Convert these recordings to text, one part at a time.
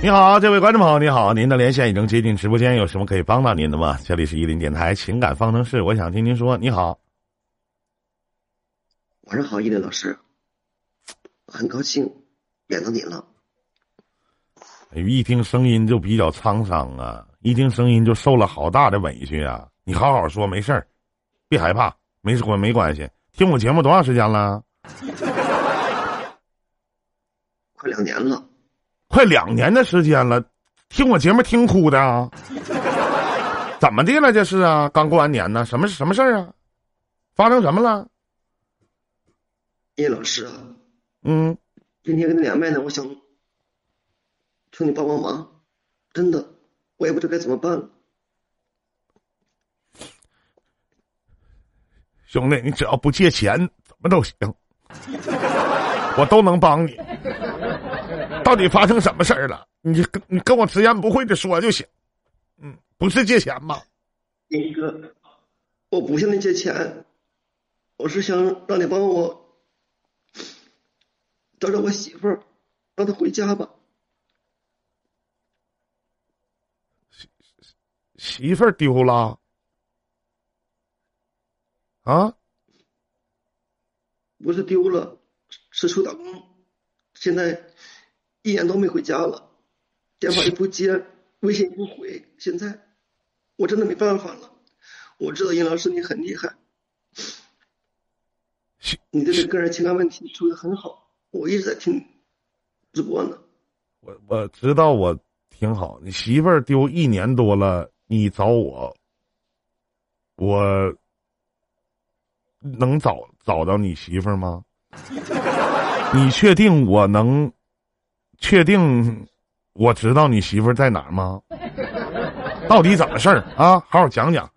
你好，这位观众朋友，你好，您的连线已经接进直播间，有什么可以帮到您的吗？这里是伊林电台情感方程式，我想听您说。你好，晚上好，伊林老师，很高兴见到您了。一听声音就比较沧桑啊，一听声音就受了好大的委屈啊！你好好说，没事儿，别害怕，没事没关系。听我节目多长时间了？快两年了。快两年的时间了，听我节目听哭的啊？怎么的了？这是啊？刚过完年呢，什么什么事儿啊？发生什么了？叶老师啊，嗯，今天跟你连麦呢，我想求你帮帮忙，真的，我也不知道该怎么办了。兄弟，你只要不借钱，怎么都行，我都能帮你。到底发生什么事儿了？你跟你跟我直言不讳的说就行。嗯，不是借钱吧？林哥，我不向你借钱，我是想让你帮我找找我媳妇儿，让她回家吧。媳媳妇儿丢了？啊？不是丢了，是出打工，现在。一年都没回家了，电话也不接，微信也不回。现在我真的没办法了。我知道尹老师你很厉害，你的这个人情感问题处理很好。我一直在听直播呢。我我知道我挺好。你媳妇儿丢一年多了，你找我，我能找找到你媳妇儿吗？你确定我能？确定我知道你媳妇在哪儿吗？到底怎么事儿啊？好好讲讲。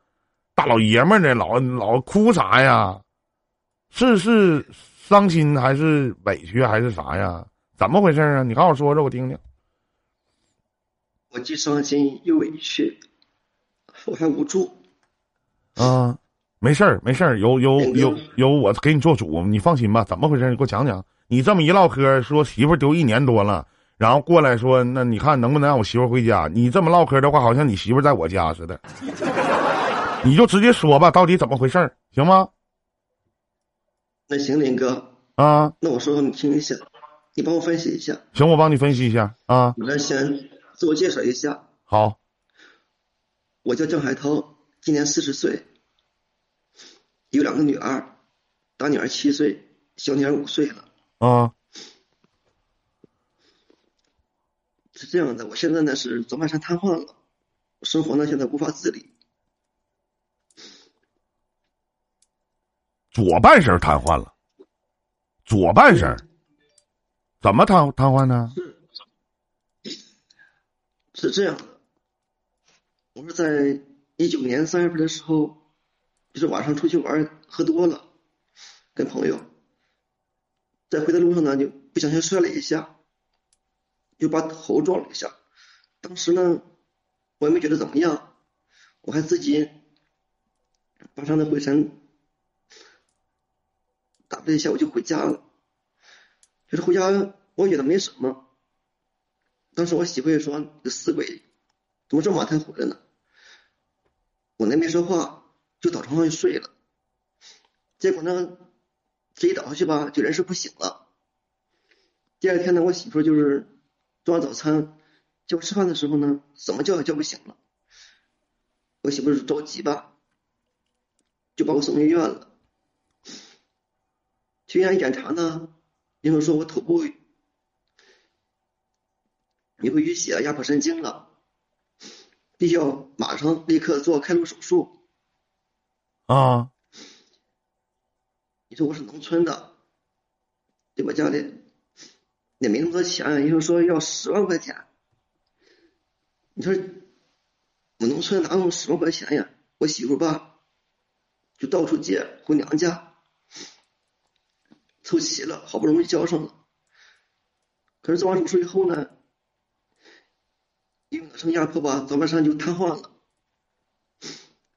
大老爷们儿的，老老哭啥呀？是是伤心还是委屈还是啥呀？怎么回事啊？你好好说说，我听听。我既伤心又委屈，我还无助。啊，没事儿，没事儿，有有有有，我给你做主，你放心吧。怎么回事？你给我讲讲。你这么一唠嗑，说媳妇丢一年多了。然后过来说：“那你看能不能让我媳妇回家？你这么唠嗑的话，好像你媳妇在我家似的。你就直接说吧，到底怎么回事行吗？”那行，林哥啊，那我说说你听一下，你帮我分析一下。行，我帮你分析一下啊。我先自我介绍一下。好，我叫郑海涛，今年四十岁，有两个女儿，大女儿七岁，小女儿五岁了。啊。是这样的，我现在呢是左半身瘫痪了，生活呢现在无法自理。左半身瘫痪了，左半身怎么瘫瘫痪呢？是是这样的，我是在一九年三月份的时候，就是晚上出去玩喝多了，跟朋友在回的路上呢就不小心摔了一下。就把头撞了一下，当时呢，我也没觉得怎么样，我还自己把上的灰尘，打了一下我就回家了。就是回家，我觉得没什么。当时我媳妇也说：“这死鬼怎么这么晚才回来呢？”我那没说话，就倒床上就睡了。结果呢，这一倒下去吧，就人事不醒了。第二天呢，我媳妇就是。做完早餐，叫我吃饭的时候呢，怎么叫也叫不醒了。我媳妇是着急吧，就把我送医院了。去医院一检查呢，医生说我头部有个淤血压迫神经了，必须要马上立刻做开颅手术。啊！你说我是农村的，对吧？家里。也没那么多钱，医生说要十万块钱。你说我农村哪有十万块钱呀？我媳妇吧，就到处借回娘家，凑齐了，好不容易交上了。可是做完手术以后呢，因为脑生压迫吧，早半身就瘫痪了。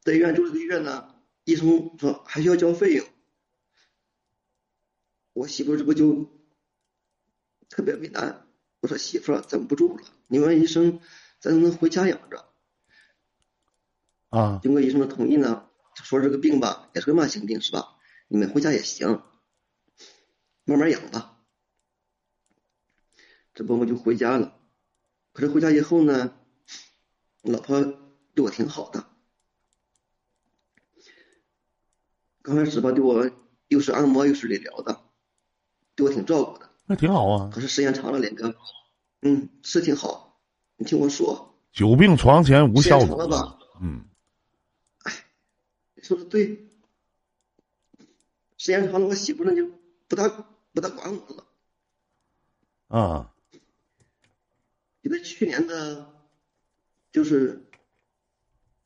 在医院住了个月呢，医生说还需要交费用。我媳妇这不就？特别为难，我说媳妇儿咱不住了，你问医生，咱能不能回家养着？啊，经过医生的同意呢，说这个病吧也是个慢性病是吧？你们回家也行，慢慢养吧。这不我就回家了，可是回家以后呢，老婆对我挺好的，刚开始吧对我又是按摩又是理疗的，对我挺照顾的。那挺好啊。可是时间长了，脸哥，嗯，是挺好。你听我说，久病床前无孝子？嗯，你说的对。时间长了，我媳妇呢就不大不大管我了。啊，就在去年的，就是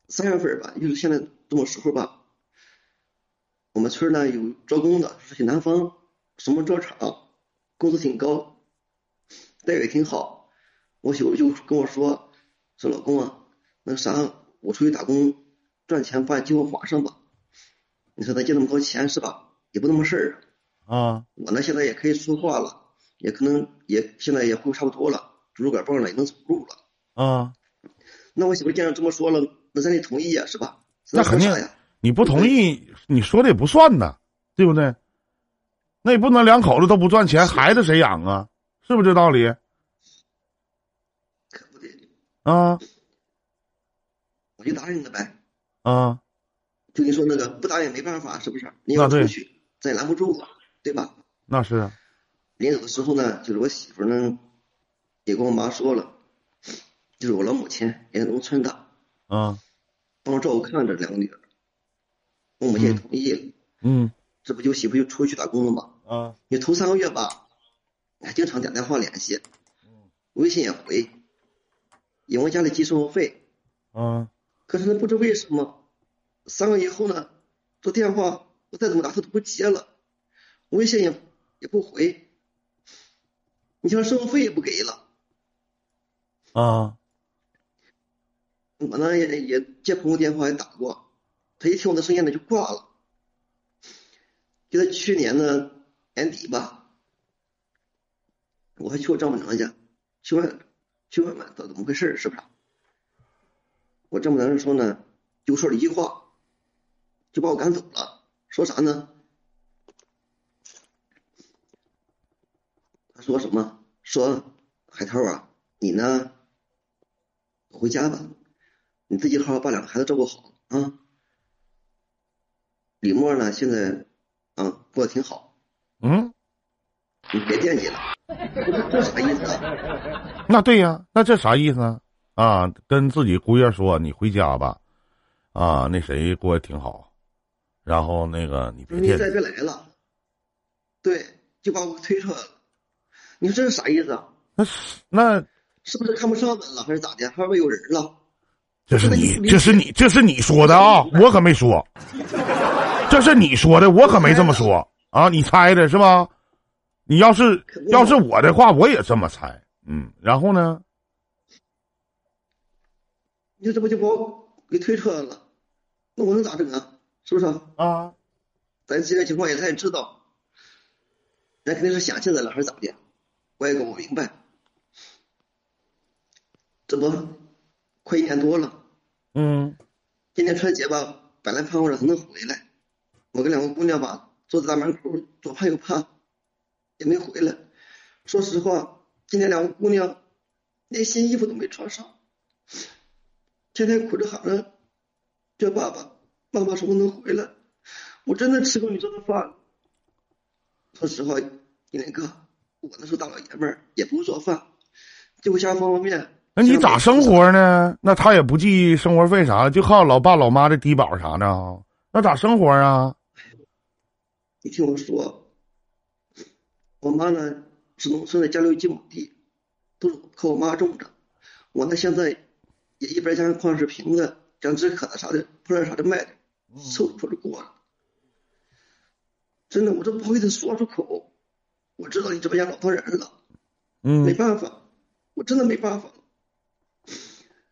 三月份吧，就是现在这种时候吧，我们村呢有招工的，是去南方什么招厂，工资挺高，待遇也挺好。我媳妇就跟我说：“说老公啊，那啥，我出去打工赚钱，把计划划上吧。你说他借那么多钱是吧？也不那么事儿啊。啊，我呢现在也可以说话了，也可能也现在也会差不多了，拄着拐棒了，也能走路了。啊，那我媳妇既然这么说了，那咱得同意呀，是吧？那肯定？你不同意，你说的也不算呐，对不对？那也不能两口子都不赚钱，孩子谁养啊？是不是这道理？可不得，啊我就答应了呗。啊，就你说那个不答应没办法，是不是？你要出去，咱也拦不住啊，对吧？那是啊临走的时候呢，就是我媳妇呢，也跟我妈说了，就是我老母亲也是农村的，啊，帮我照顾看着两个女儿，我母亲也同意了，嗯这不就媳妇就出去打工了吗？啊你头三个月吧，还经常打电话联系，微信也回，也往家里寄生活费。啊可是呢，不知为什么，三个月以后呢，这电话我再怎么打他都不接了，微信也也不回，你像生活费也不给了。啊我呢也也接朋友电话也打过，他一听我的声音呢就挂了。就在去年的年底吧，我还去我丈母娘家，去问去问问到底怎么回事是不是？我丈母娘说呢，就说了一句话，就把我赶走了。说啥呢？他说什么？说海涛啊，你呢回家吧，你自己好好把两个孩子照顾好啊。李默呢，现在啊过得挺好，嗯，你别惦记了。这这啥意思啊？那对呀，那这啥意思啊？啊，跟自己姑爷说你回家吧，啊，那谁过得挺好，然后那个你别你惦记，再别来了。对，就把我推出来了。你说这是啥意思啊？那是那是不是看不上咱了，还是咋的？外边有人了？这是你，这是你，这是你说的啊，我可没说，这是你说的，我可没这么说啊，你猜的是吧？你要是要是我的话，我也这么猜，嗯，然后呢？你说这不就把我给推出来了？那我能咋整啊？是不是？啊，咱现在情况也他也知道，咱肯定是想起来了，还是咋的？我也搞不明白。这不快一年多了，嗯今天春节吧，本来盼望着他能回来，我跟两个姑娘吧坐在大门口，左盼右盼，也没回来。说实话，今天两个姑娘连新衣服都没穿上，天天哭着喊着叫爸爸，爸爸什么能回来？我真的吃过你做的饭。说实话，一林哥，我那时候大老爷们儿，也不会做饭，就会下方便面。那你咋生活呢？那他也不计生活费啥，就靠老爸老妈的低保啥的啊？那咋生活啊？你听我说，我妈呢是农村的家里有几亩地，都是靠我妈种着。我呢现在也一边将矿石瓶子、将纸壳子啥的、破烂啥的卖的，凑合着过了。真的，我都不好意思说出口。我知道你这么养老多人了，嗯没嗯办法，我真的没办法了。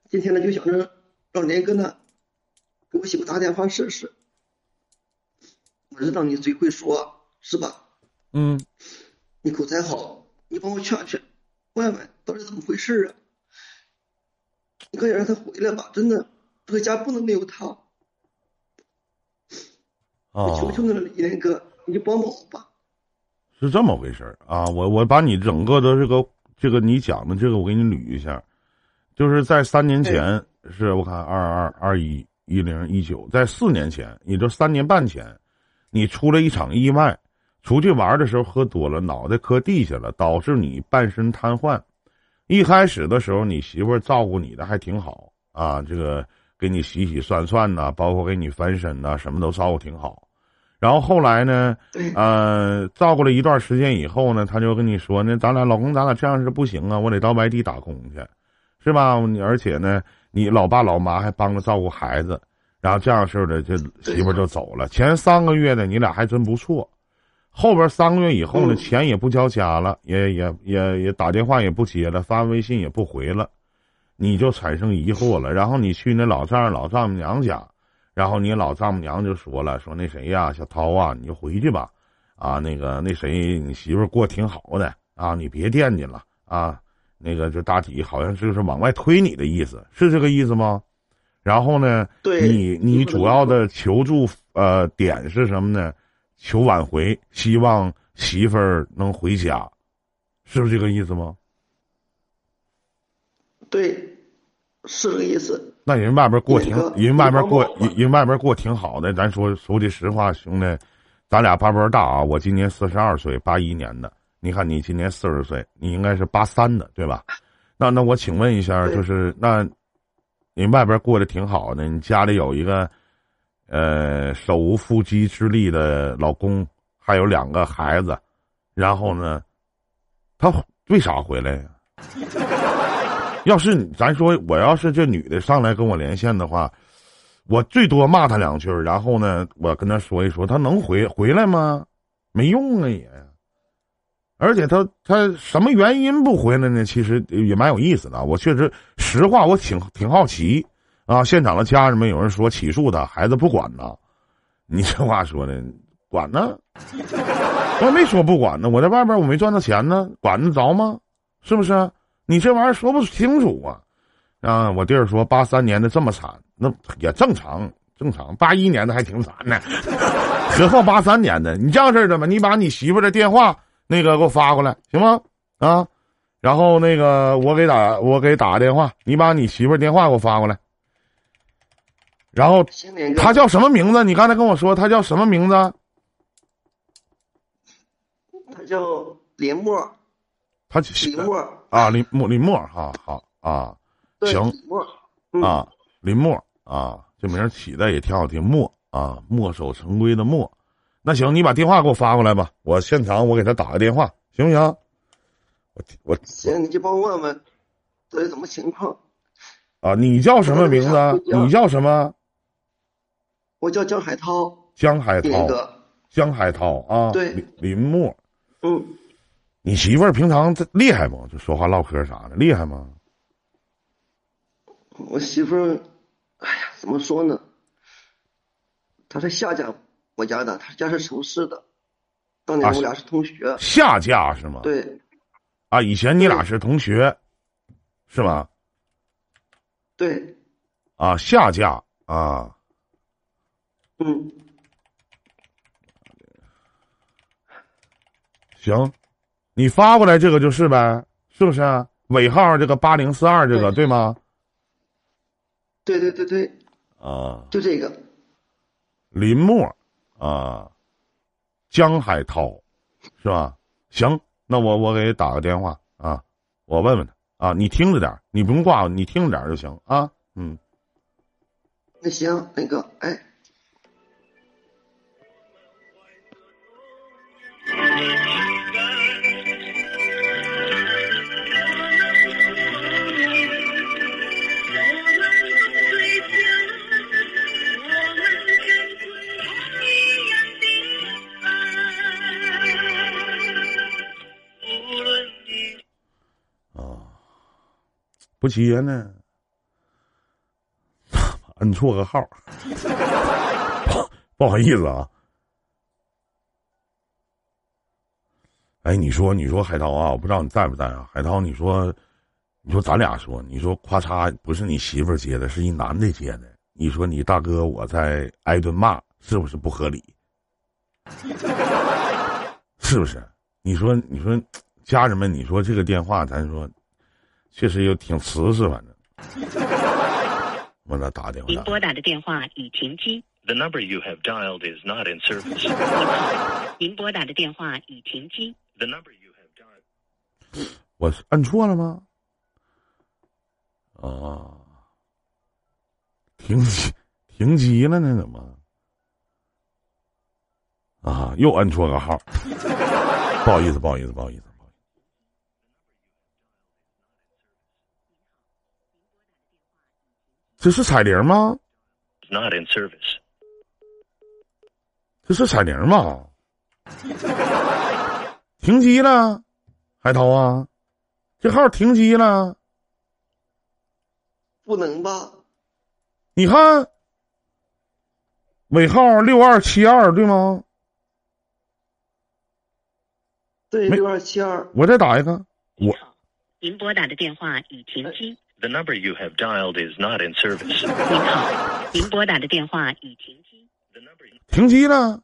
今天呢，就想着让年哥呢给我媳妇打电话试试。我知道你嘴会说，是吧？嗯你口才好，你帮我劝劝，问问到底怎么回事啊？你快点让他回来吧，真的，这个家不能没有他。啊，求求你了，李连哥，你就帮帮我吧。是这么回事儿啊！我我把你整个的这个这个你讲的这个我给你捋一下，就是在三年前，是我看二二二一一零一九，在四年前，也就三年半前，你出了一场意外，出去玩的时候喝多了，脑袋磕地下了，导致你半身瘫痪。一开始的时候，你媳妇儿照顾你的还挺好啊，这个给你洗洗涮涮呐，包括给你翻身呐，什么都照顾挺好。然后后来呢，呃，照顾了一段时间以后呢，他就跟你说那，咱俩老公，咱俩这样是不行啊，我得到外地打工去，是吧？你而且呢，你老爸老妈还帮着照顾孩子，然后这样式的，这媳妇就走了。前三个月呢，你俩还真不错，后边三个月以后呢，钱也不交家了，也也也也打电话也不接了，发微信也不回了，你就产生疑惑了。然后你去那老丈人老丈母娘家。然后你老丈母娘就说了，说那谁呀，小涛啊，你就回去吧，啊，那个那谁，你媳妇过挺好的啊，你别惦记了啊，那个就大体好像就是往外推你的意思，是这个意思吗？然后呢，你你主要的求助呃点是什么呢？求挽回，希望媳妇儿能回家，是不是这个意思吗？对，是这个意思。那人外边过挺，人外边过，人人外边过挺好的。咱说说句实话，兄弟，咱俩八辈大啊。我今年四十二岁，八一年的。你看你今年四十岁，你应该是八三的，对吧？那那我请问一下，就是那，你外边过得挺好的，你家里有一个，呃，手无缚鸡之力的老公，还有两个孩子，然后呢，他为啥回来呀？要是咱说我要是这女的上来跟我连线的话，我最多骂她两句，然后呢，我跟她说一说，她能回回来吗？没用啊也，而且他他什么原因不回来呢？其实也蛮有意思的。我确实实话，我挺挺好奇啊。现场的家人们有人说起诉他，孩子不管呢。你这话说的，管呢？我没说不管呢，我在外边我没赚到钱呢，管得着吗？是不是？你这玩意儿说不清楚啊！啊，我弟儿说八三年的这么惨，那也正常，正常。八一年的还挺惨呢，何况八三年的？你这样式的吧，你把你媳妇的电话那个给我发过来，行吗？啊，然后那个我给打，我给打个电话，你把你媳妇电话给我发过来。然后他叫什么名字？你刚才跟我说他叫什么名字？他叫林默。他林默啊，林默林默哈好啊，行啊，林默啊，这名起的也挺好听，墨啊，墨守成规的墨。那行，你把电话给我发过来吧，我现场我给他打个电话，行不行？我我行，你就帮我问问到底什么情况啊？你叫什么名字？你叫什么？我叫江海涛。江海涛。江海涛啊。对。林墨。嗯。你媳妇儿平常厉害不？就说话唠嗑啥的，厉害吗？我媳妇儿，哎呀，怎么说呢？她是下嫁我家的，他家是城市的。当年我俩是同学。下嫁是吗？对。啊，以前你俩是同学，是吗？对。啊，下嫁啊。嗯。行。你发过来这个就是呗，是不是？尾号这个八零四二这个对吗？对对对对。啊。就这个。林默，啊，江海涛，是吧？行，那我我给打个电话啊，我问问他啊，你听着点你不用挂，你听着点就行啊。嗯。那行，那个，哎。不接呢，摁错个号，不好意思啊。哎，你说，你说海涛啊，我不知道你在不在啊？海涛，你说你说咱俩说，你说咔嚓不是你媳妇接的，是一男的接的，你说你大哥我在挨顿骂，是不是不合理？是不是？你说你说，家人们，你说这个电话，咱说，确实又挺瓷实，反正。我那打电话。您拨打的电话已停机。The number you have dialed is not in service. 您拨打的电话已停机。The number you have dialed. 我是摁错了吗？啊，停机停机了呢？怎么？啊，又按错个号，不好意思，不好意思，不好意思，不好意思。这是彩铃吗？Not in service. 这是彩铃吗？停机了，海涛啊，这号停机了。不能吧？你看，尾号六二七二对吗？对，没六二七二。我再打一个，我您拨打的电话已停机。The number you have dialed is not in service. 您好，您拨打的电话已停机。The number 停机了，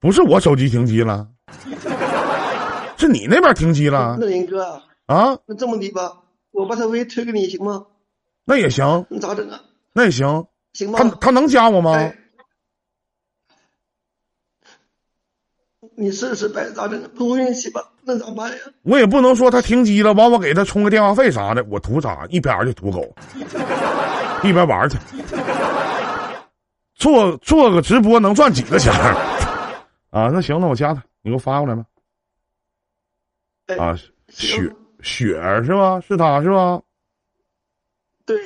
不是我手机停机了，是你那边停机了那林哥啊，啊？那这么的吧，我把他微推给你行吗？那也行，那咋整啊？那也行，行吗？他他能加我吗？哎，你试试呗，咋整？碰碰运气吧，那咋办呀？我也不能说他停机了，完我给他充个电话费啥的，我图啥？一边儿去图狗，一边玩去。做做个直播能赚几个钱 啊？那行，那我加他，你给我发过来吧。哎，啊，雪雪儿是吧？是他是吧？对，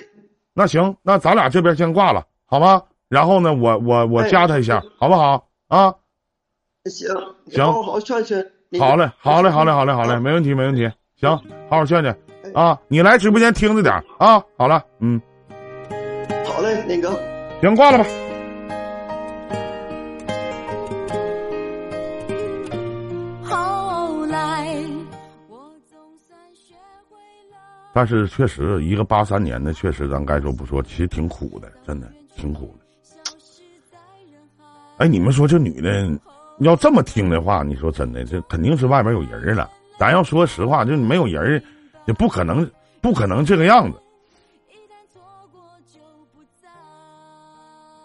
那行，那咱俩这边先挂了，好吗？然后呢，我我我哎加他一下，好不好？啊，行，行好好劝劝。好嘞，好嘞，好嘞，好嘞，好嘞，没问题，没问题。行，好好劝劝啊！你来直播间听着点啊。好了，嗯，好嘞，那个，行，挂了吧。后来，我总算学会了。但是确实，一个八三年的，确实咱该说不说，其实挺苦的，真的挺苦的。哎，你们说这女的要这么听的话，你说真的，这肯定是外边有人了。咱要说实话，就没有人儿，也不可能，不可能这个样子。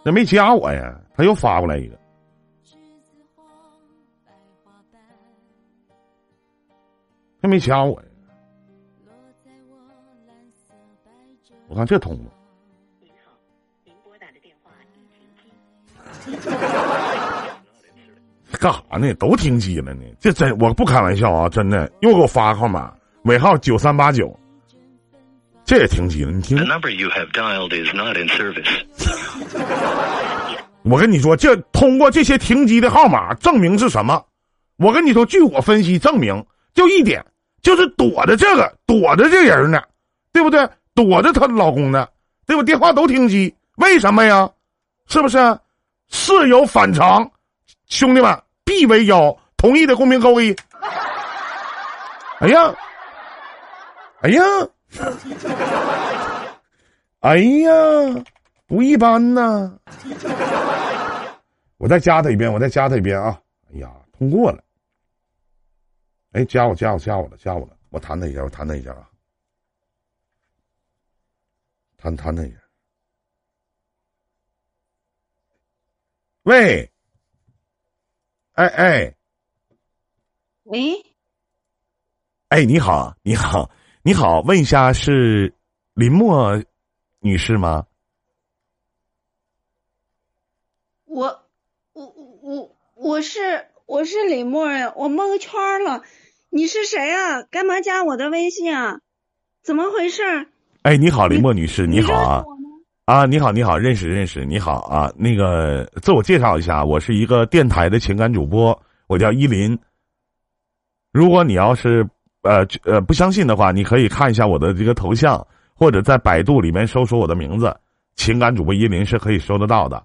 那没加我呀，他又发过来一个，栀子花，白花瓣，他没加我呀。我。看这通了。您好，您拨打的电话已停机。干啥呢？都停机了呢？这真我不开玩笑啊！真的又给我发个号码，尾号九三八九，这也停机了。你听. 我跟你说，这通过这些停机的号码证明是什么？我跟你说，据我分析证明，就一点，就是躲着这个，躲着这人呢，对不对？躲着她老公呢，对吧？电话都停机，为什么呀？是不是？事有反常，兄弟们，一为妖。同意的公屏扣一。哎呀，哎呀，哎呀，不一般呐！我再加他一遍，我再加他一遍啊！哎呀，通过了。哎，加我，加我，加我了，加我了！我弹他一下，我弹他一下啊！弹弹他一下。喂，哎哎喂，哎，你好，你好，你好，问一下是林默女士吗？我我我我是我是李默呀，我蒙圈了。你是谁啊？干嘛加我的微信啊？怎么回事？哎，你好，林默女士，你好啊？啊，你好，你好，认识认识，你好啊。那个自我介绍一下，我是一个电台的情感主播，我叫依林。如果你要是呃呃不相信的话，你可以看一下我的这个头像，或者在百度里面搜索我的名字“情感主播依林”是可以搜得到的。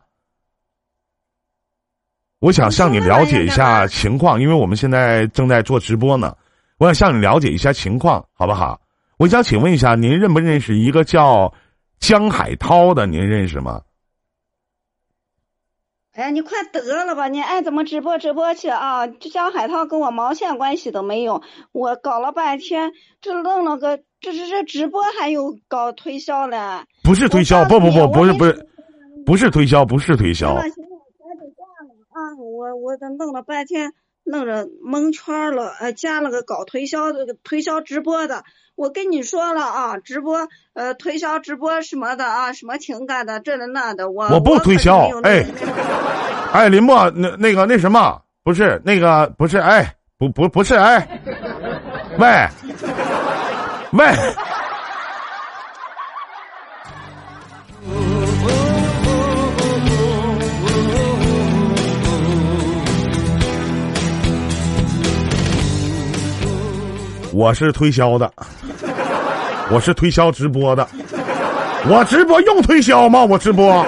我想向你了解一下情况，因为我们现在正在做直播呢，我想向你了解一下情况，好不好？我想请问一下，您认不认识一个叫江海涛的？您认识吗？哎呀，你快得了吧！你爱怎么直播直播去啊！这江海涛跟我毛线关系都没有。我搞了半天，这弄了个这这这直播还有搞推销嘞？不是推销，不不不，不是不是，不是推销，不是推销啊！我我这弄了半天，弄着蒙圈了，呃，加了个搞推销的推销直播的。我跟你说了啊，直播呃推销直播什么的啊，什么情感的这的那的，我我不推销哎哎，林墨，那那个那什么，不是那个不是，哎，不不不是，哎，喂喂，我是推销的，我是推销直播的，我直播用推销吗？我直播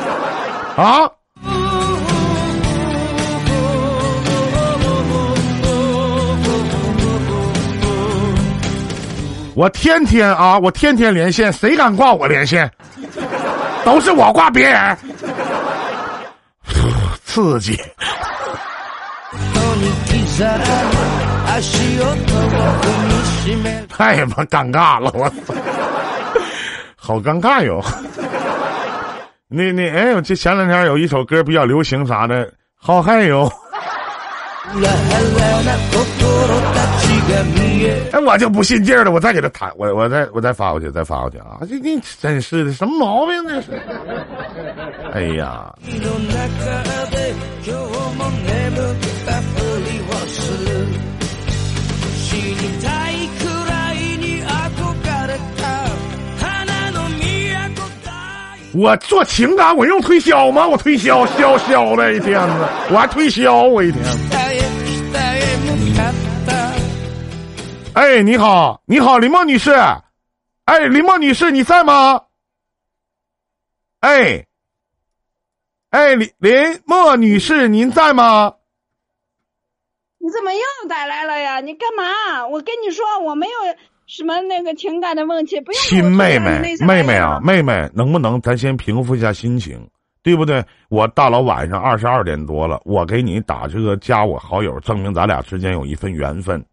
啊？我天天啊，我天天连线，谁敢挂我连线？都是我挂别人，刺激。太他妈尴尬了，我操，好尴尬哟。那那哎呦，这前两天有一首歌比较流行，啥的，好嗨哟。哎，我就不信劲儿了，我再给他弹，我我再我再发过去，再发过去啊！这你真是的，什么毛病这是？哎呀，我做情感，我用推销吗？我推销销销的一天呐，我还推销我一天。哎，你好，你好，林墨女士。哎，林墨女士，你在吗？哎，哎，林林墨女士，您在吗？你怎么又打来了呀？你干嘛？我跟你说，我没有什么那个情感的问题，不用亲妹妹妹妹啊，妹妹，能不能咱先平复一下心情，对不对？我大老晚上二十二点多了，我给你打这个加我好友，证明咱俩之间有一份缘分，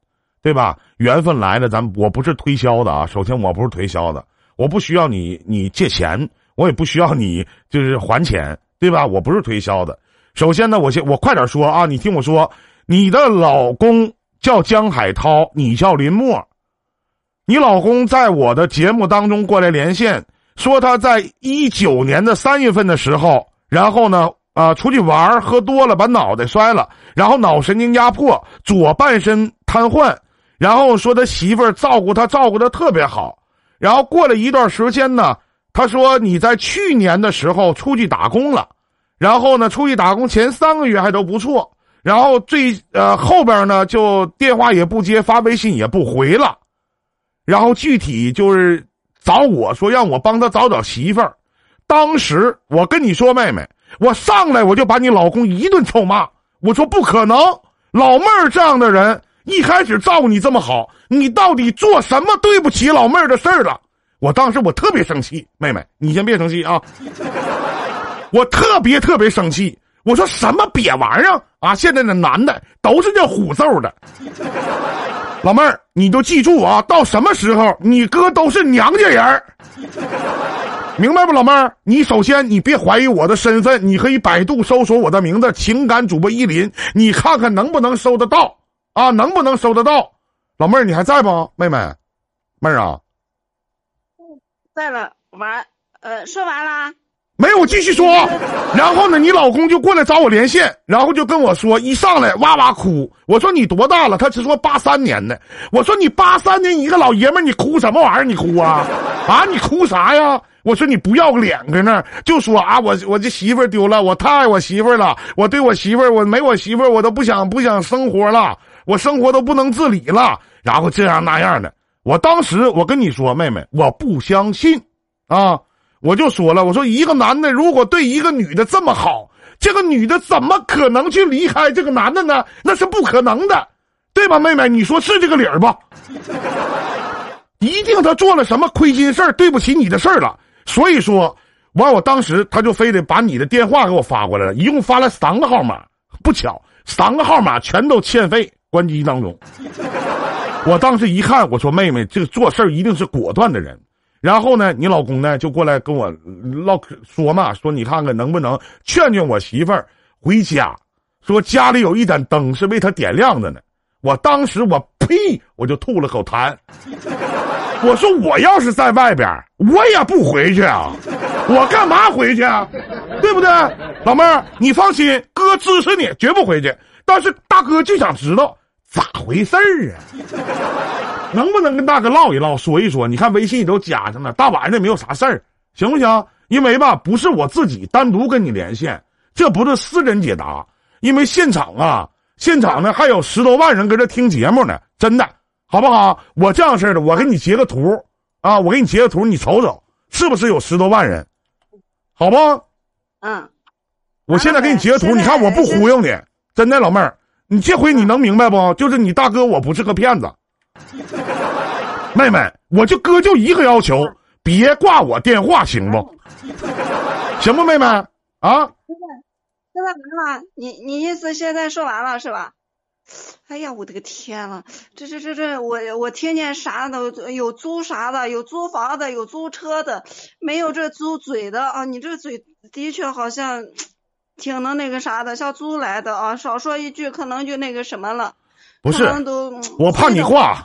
对吧？缘分来了，咱我不是推销的啊。首先，我不是推销的，我不需要你你借钱，我也不需要你就是还钱，对吧？我不是推销的。首先呢，我先我快点说啊，你听我说，你的老公叫江海涛，你叫林默。你老公在我的节目当中过来连线，说他在一九年的三月份的时候，然后呢，啊、出去玩喝多了，把脑袋摔了，然后脑神经压迫，左半身瘫痪，然后说他媳妇儿照顾他，照顾的特别好，然后过了一段时间呢，他说你在去年的时候出去打工了，然后呢，出去打工前三个月还都不错，然后最呃后边呢就电话也不接，发微信也不回了。然后具体就是找我说让我帮他找找媳妇儿。当时我跟你说，妹妹，我上来我就把你老公一顿臭骂。我说不可能，老妹儿这样的人一开始照顾你这么好，你到底做什么对不起老妹儿的事儿了？我当时我特别生气，妹妹，你先别生气啊。我特别特别生气，我说什么瘪玩意儿啊！现在的男的都是这虎揍的。老妹儿，你就记住啊，到什么时候你哥都是娘家人儿，明白不，老妹儿？你首先你别怀疑我的身份，你可以百度搜索我的名字“情感主播依林”，你看看能不能搜得到啊？能不能搜得到？老妹儿，你还在不？妹妹，妹儿啊，在了，完，呃，说完啦。没有，我继续说。然后呢，你老公就过来找我连线，然后就跟我说，一上来哇哇哭。我说你多大了？他只说八三年的。我说你八三年一个老爷们，你哭什么玩意儿？你哭啊？啊，你哭啥呀？我说你不要脸搁那儿，就说啊，我我这媳妇儿丢了，我太爱我媳妇儿了，我对我媳妇儿，我没我媳妇儿，我都不想不想生活了，我生活都不能自理了，然后这样那样的。我当时我跟你说，妹妹，我不相信啊。我就说了，我说一个男的如果对一个女的这么好，这个女的怎么可能去离开这个男的呢？那是不可能的，对吧，妹妹？你说是这个理儿吧？一定他做了什么亏心事儿，对不起你的事儿了。所以说，完我当时他就非得把你的电话给我发过来了，一共发了三个号码，不巧三个号码全都欠费关机当中。我当时一看，我说妹妹，这个做事儿一定是果断的人。然后呢，你老公呢就过来跟我唠嗑说嘛，说你看看能不能劝劝我媳妇儿回家，说家里有一盏灯是为她点亮的呢。我当时我呸，我就吐了口痰。我说我要是在外边，我也不回去啊，我干嘛回去啊？对不对，老妹儿，你放心，哥支持你，绝不回去。但是大哥就想知道咋回事儿啊？能不能跟大哥唠一唠，说一说？你看微信都加上了，大晚上也没有啥事儿，行不行？因为吧，不是我自己单独跟你连线，这不是私人解答，因为现场啊，现场呢还有十多万人搁这听节目呢，真的，好不好？我这样式的，我给你截个图啊，我给你截个图，你瞅瞅，是不是有十多万人？好不？嗯，我现在给你截个图，你看我不忽悠你，真的，老妹儿，你这回你能明白不？就是你大哥，我不是个骗子。妹妹，我就哥就一个要求，别挂我电话，行不？行不，妹妹啊？现在完了，你你意思现在说完了是吧？哎呀，我的个天呐，这这这这，我我听见啥的，有租啥的，有租房的，有租车的，没有这租嘴的啊！你这嘴的确好像挺能那个啥的，像租来的啊，少说一句可能就那个什么了。不是我怕你话？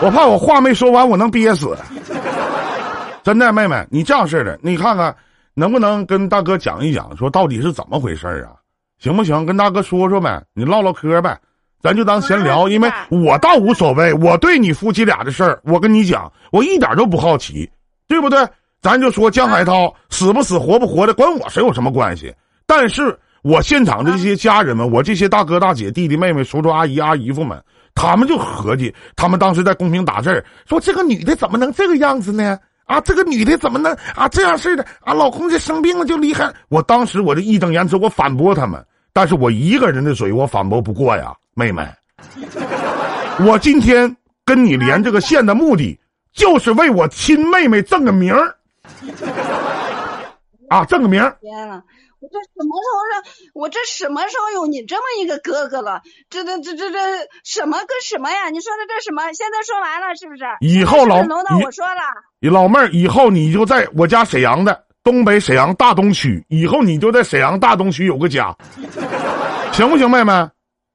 我怕我话没说完，我能憋死。真的，妹妹，你这样式的，你看看能不能跟大哥讲一讲，说到底是怎么回事儿啊？行不行？跟大哥说说呗，你唠唠嗑呗，咱就当闲聊。因为我倒无所谓，我对你夫妻俩的事儿，我跟你讲，我一点都不好奇，对不对？咱就说江海涛死不死、活不活的，关我谁有什么关系？但是我现场的这些家人们，我这些大哥大姐、弟弟妹妹、叔叔阿姨、阿姨夫们，他们就合计，他们当时在公屏打字说：“这个女的怎么能这个样子呢？啊，这个女的怎么能啊这样式的？啊，老公这生病了就离开。”我当时我这义正言辞，我反驳他们，但是我一个人的嘴我反驳不过呀，妹妹。我今天跟你连这个线的目的，就是为我亲妹妹挣个名儿，啊，挣个名儿。天呐，我这什么时候让我这什么时候有你这么一个哥哥了？这这这这这什么跟什么呀？你说的这什么？现在说完了是不是？以后老轮到我说了。老妹儿，以后你就在我家沈阳的东北沈阳大东区，以后你就在沈阳大东区有个家，行不行，妹妹？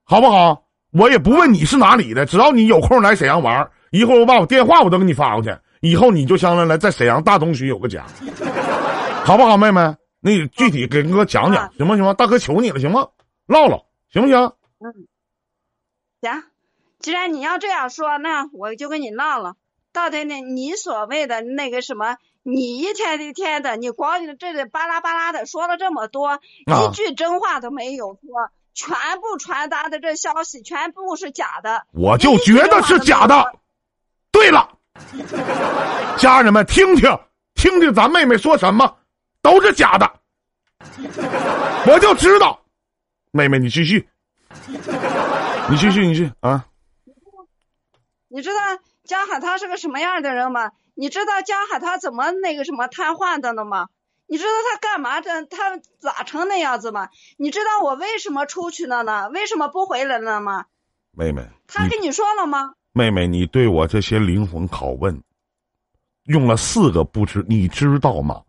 好不好？我也不问你是哪里的，只要你有空来沈阳玩儿，一会儿我把我电话我都给你发过去，以后你就相当于来在沈阳大东区有个家，好不好，妹妹？那你具体给哥讲讲，行不行吗？大哥求你了，行吗？唠唠，行不行？嗯行，既然你要这样说，那我就跟你唠了。到底呢，你所谓的那个什么，你一天一天的，你光这里巴拉巴拉的说了这么多，一句真话都没有说，全部传达的这消息全部是假的。我就觉得是假的。对了，家人们听听，听听咱妹妹说什么，都是假的。我就知道，妹妹 你继续，你继续，你继续啊。你知道江海涛是个什么样的人吗？你知道江海涛怎么那个什么瘫痪的了吗？你知道他干嘛的？他咋成那样子吗？你知道我为什么出去了呢？为什么不回来了吗？妹妹，他跟你说了吗？妹妹，你对我这些灵魂拷问，用了四个不知，你知道吗？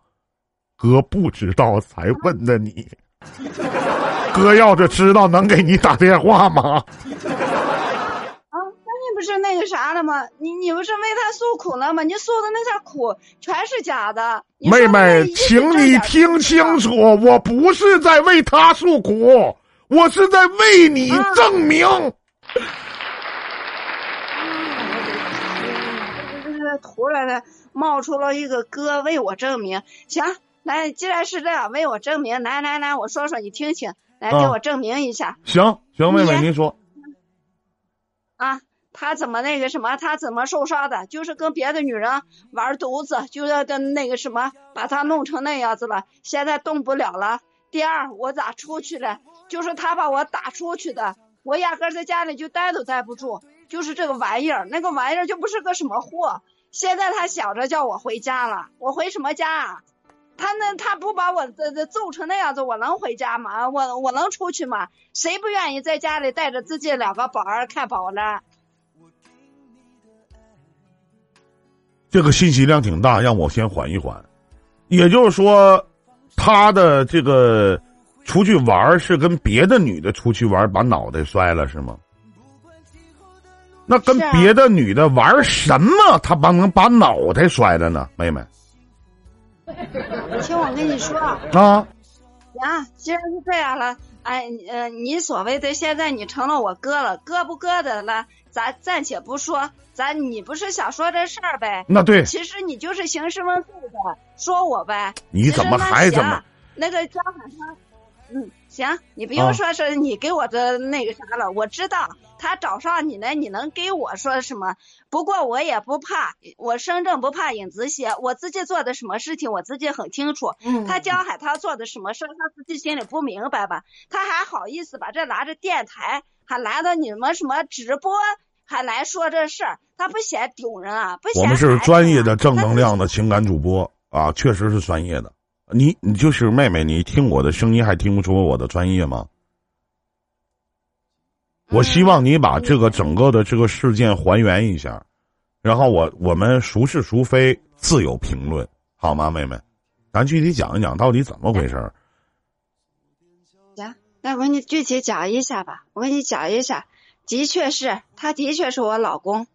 哥不知道才问的你。哥要是知道，能给你打电话吗？啊，那你不是那个啥了吗？你你不是为他诉苦了吗？你诉的那些苦全是假的。妹妹，请你听清楚，我不是在为他诉苦，我是在为你证明。这突然的冒出了一个哥为我证明，行，来，既然是这样，为我证明，来来来，我说说你听听，来给啊我证明一下行行，妹妹您说。啊，他怎么那个什么，他怎么受伤的？就是跟别的女人玩犊子，就要跟那个什么，把他弄成那样子了，现在动不了了。第二，我咋出去了？就是他把我打出去的，我压根儿在家里就待都待不住，就是这个玩意儿，那个玩意儿就不是个什么货。现在他想着叫我回家了，我回什么家啊？他那他不把我这这揍成那样子，我能回家吗？我我能出去吗？谁不愿意在家里带着自己两个宝儿看宝呢？这个信息量挺大，让我先缓一缓。也就是说，他的这个出去玩是跟别的女的出去玩，把脑袋摔了是吗？那跟别的女的玩什么，他把能把脑袋摔了呢？妹妹你听我跟你说，啊，呀，既然是这样了，哎，呃，你所谓的现在你成了我哥了，哥不哥的了，咱暂且不说，咱你不是想说这事儿呗？那对，其实你就是兴师问罪的，说我呗。你怎么还怎么？那个江海他，嗯，行，你不啊用说是你给我的那个啥了，我知道他找上你了，你能给我说什么？不过我也不怕，我身正不怕影子斜，我自己做的什么事情我自己很清楚。嗯他江海他做的什么事儿，他自己心里不明白吧？他还好意思把这拿着电台，还拿着你们什么直播，还来说这事儿，他不嫌丢人啊？不嫌我们是专业啊的正能量的情感主播啊，确实是专业的。你你就是妹妹，你听我的声音还听不出我的专业吗？我希望你把这个整个的这个事件还原一下，然后我我们孰是孰非自有评论，好吗，妹妹？咱具体讲一讲到底怎么回事儿。行，那我给你具体讲一下吧。我给你讲一下，的确是，他的确是我老公，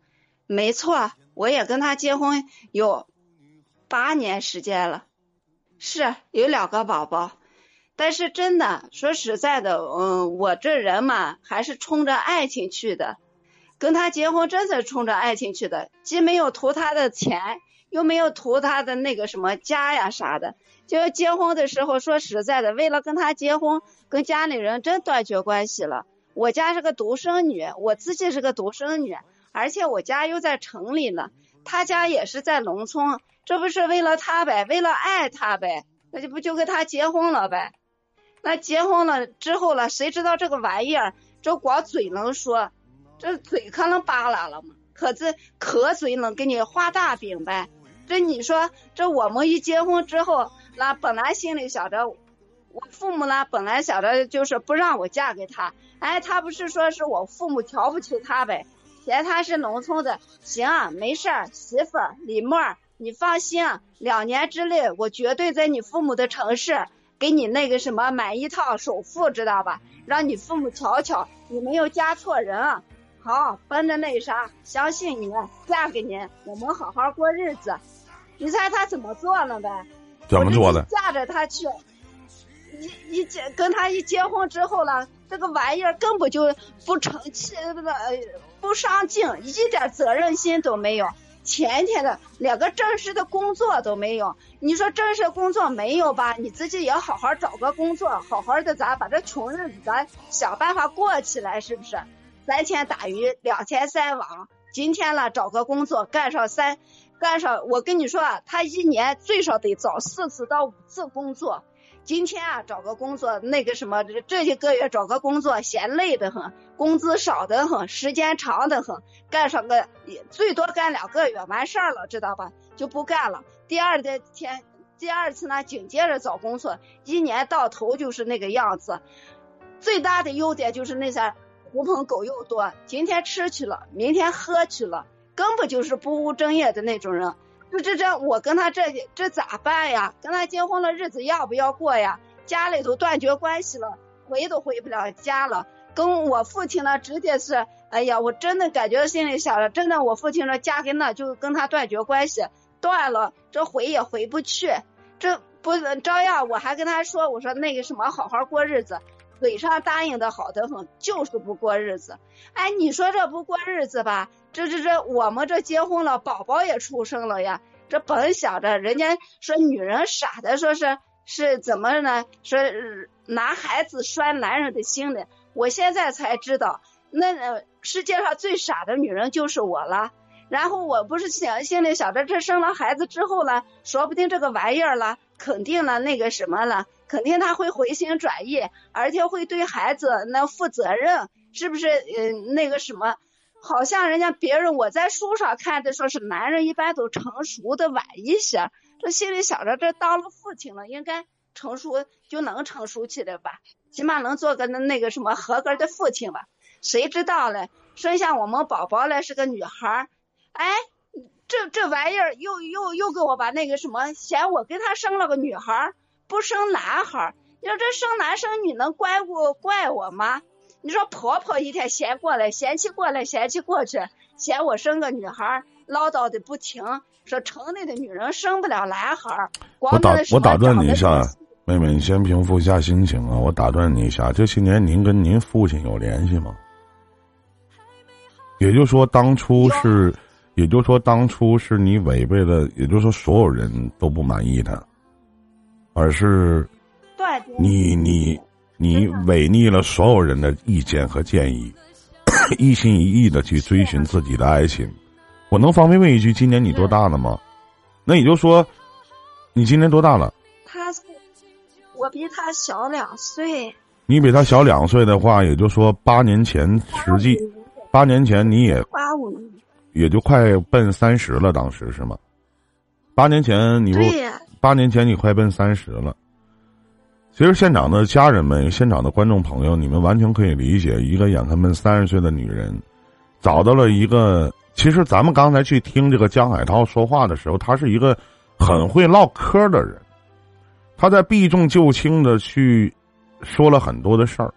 没错，我也跟他结婚有八年时间了，是有两个宝宝。但是真的说实在的，嗯，我这人嘛，还是冲着爱情去的。跟他结婚真是冲着爱情去的，既没有图他的钱，又没有图他的那个什么家呀啥的。就结婚的时候，说实在的，为了跟他结婚，跟家里人真断绝关系了。我家是个独生女，我自己是个独生女，而且我家又在城里呢，他家也是在农村，这不是为了他呗，为了爱他呗，那就不就跟他结婚了呗？那结婚了之后了，谁知道这个玩意儿，这光嘴能说，这嘴可能扒拉了嘛？可这可嘴能给你画大饼呗？这你说，这我们一结婚之后，那本来心里想着，我父母呢本来想着就是不让我嫁给他，哎，他不是说是我父母瞧不起他呗，嫌他是农村的，行，没事儿，媳妇儿李沫儿，你放心，两年之内我绝对在你父母的城市给你那个什么买一套首付，知道吧？让你父母瞧瞧，你没有嫁错人啊。好，奔着那啥，相信你，嫁给你，我们好好过日子。你猜他怎么做了呗？怎么做的嫁着他去，一一结跟他一结婚之后了，这个玩意儿根本就不成器，那个呃不上进，一点责任心都没有。前天的连个正式的工作都没有，你说正式工作没有吧？你自己也好好找个工作，好好的咱把这穷日子咱想办法过起来，是不是？三天打鱼两天晒网，今天了找个工作干上三，干上我跟你说啊，他一年最少得找四次到五次工作。今天啊找个工作，那个什么这这几个月找个工作嫌累得很，工资少得很，时间长得很，干上个也最多干两个月完事儿了，知道吧？就不干了。第二的天，第二次呢，紧接着找工作，一年到头就是那个样子。最大的优点就是那些狐朋狗友多，今天吃去了，明天喝去了，根本就是不务正业的那种人。这这这，我跟他这这咋办呀？跟他结婚了，日子要不要过呀？家里头断绝关系了，回都回不了家了。跟我父亲呢，直接是，哎呀，我真的感觉心里想着，真的，我父亲说嫁给那就跟他断绝关系，断了，这回也回不去。这不照样，我还跟他说，我说那个什么，好好过日子。嘴上答应的好得很，就是不过日子。哎，你说这不过日子吧？这这这，我们这结婚了，宝宝也出生了呀。这本想着人家说女人傻的，说是是怎么呢？说拿孩子拴男人的心呢？我现在才知道，那、世界上最傻的女人就是我了。然后我不是想心里想着，这生了孩子之后呢，说不定这个玩意儿了，肯定了那个什么了，肯定他会回心转意，而且会对孩子那负责任，是不是？嗯，那个什么，好像人家别人我在书上看的说是男人一般都成熟的晚一些，这心里想着这当了父亲了，应该成熟就能成熟起来吧，起码能做个那那个什么合格的父亲吧。谁知道嘞，生下我们宝宝来是个女孩儿，哎，这这玩意儿又又又给我把那个什么嫌我给他生了个女孩儿，不生男孩儿。你说这生男生女能怪我怪我吗？你说婆婆一天嫌过来嫌弃过来嫌弃过去，嫌我生个女孩儿唠叨的不停，说城内的女人生不了男孩儿。我打我打断你一下，妹妹，你先平复一下心情啊！我打断你一下，这些年您跟您父亲有联系吗？也就是说，当初是，也就是说，当初是你违背了，也就是说，所有人都不满意他，而是对你你你违逆了所有人的意见和建议，一心一意的去追寻自己的爱情。我能方便问一句，今年你多大了吗？那也就说，你今年多大了？他我比他小两岁，你比他小两岁的话，也就说八年前，实际八年前你也八五，也就快奔三十了，当时是吗？八年前你不，八年前你快奔三十了。其实现场的家人们、现场的观众朋友，你们完全可以理解，一个眼看奔三十岁的女人，找到了一个。其实咱们刚才去听这个江海涛说话的时候，他是一个很会唠嗑的人，他在避重就轻的去说了很多的事儿，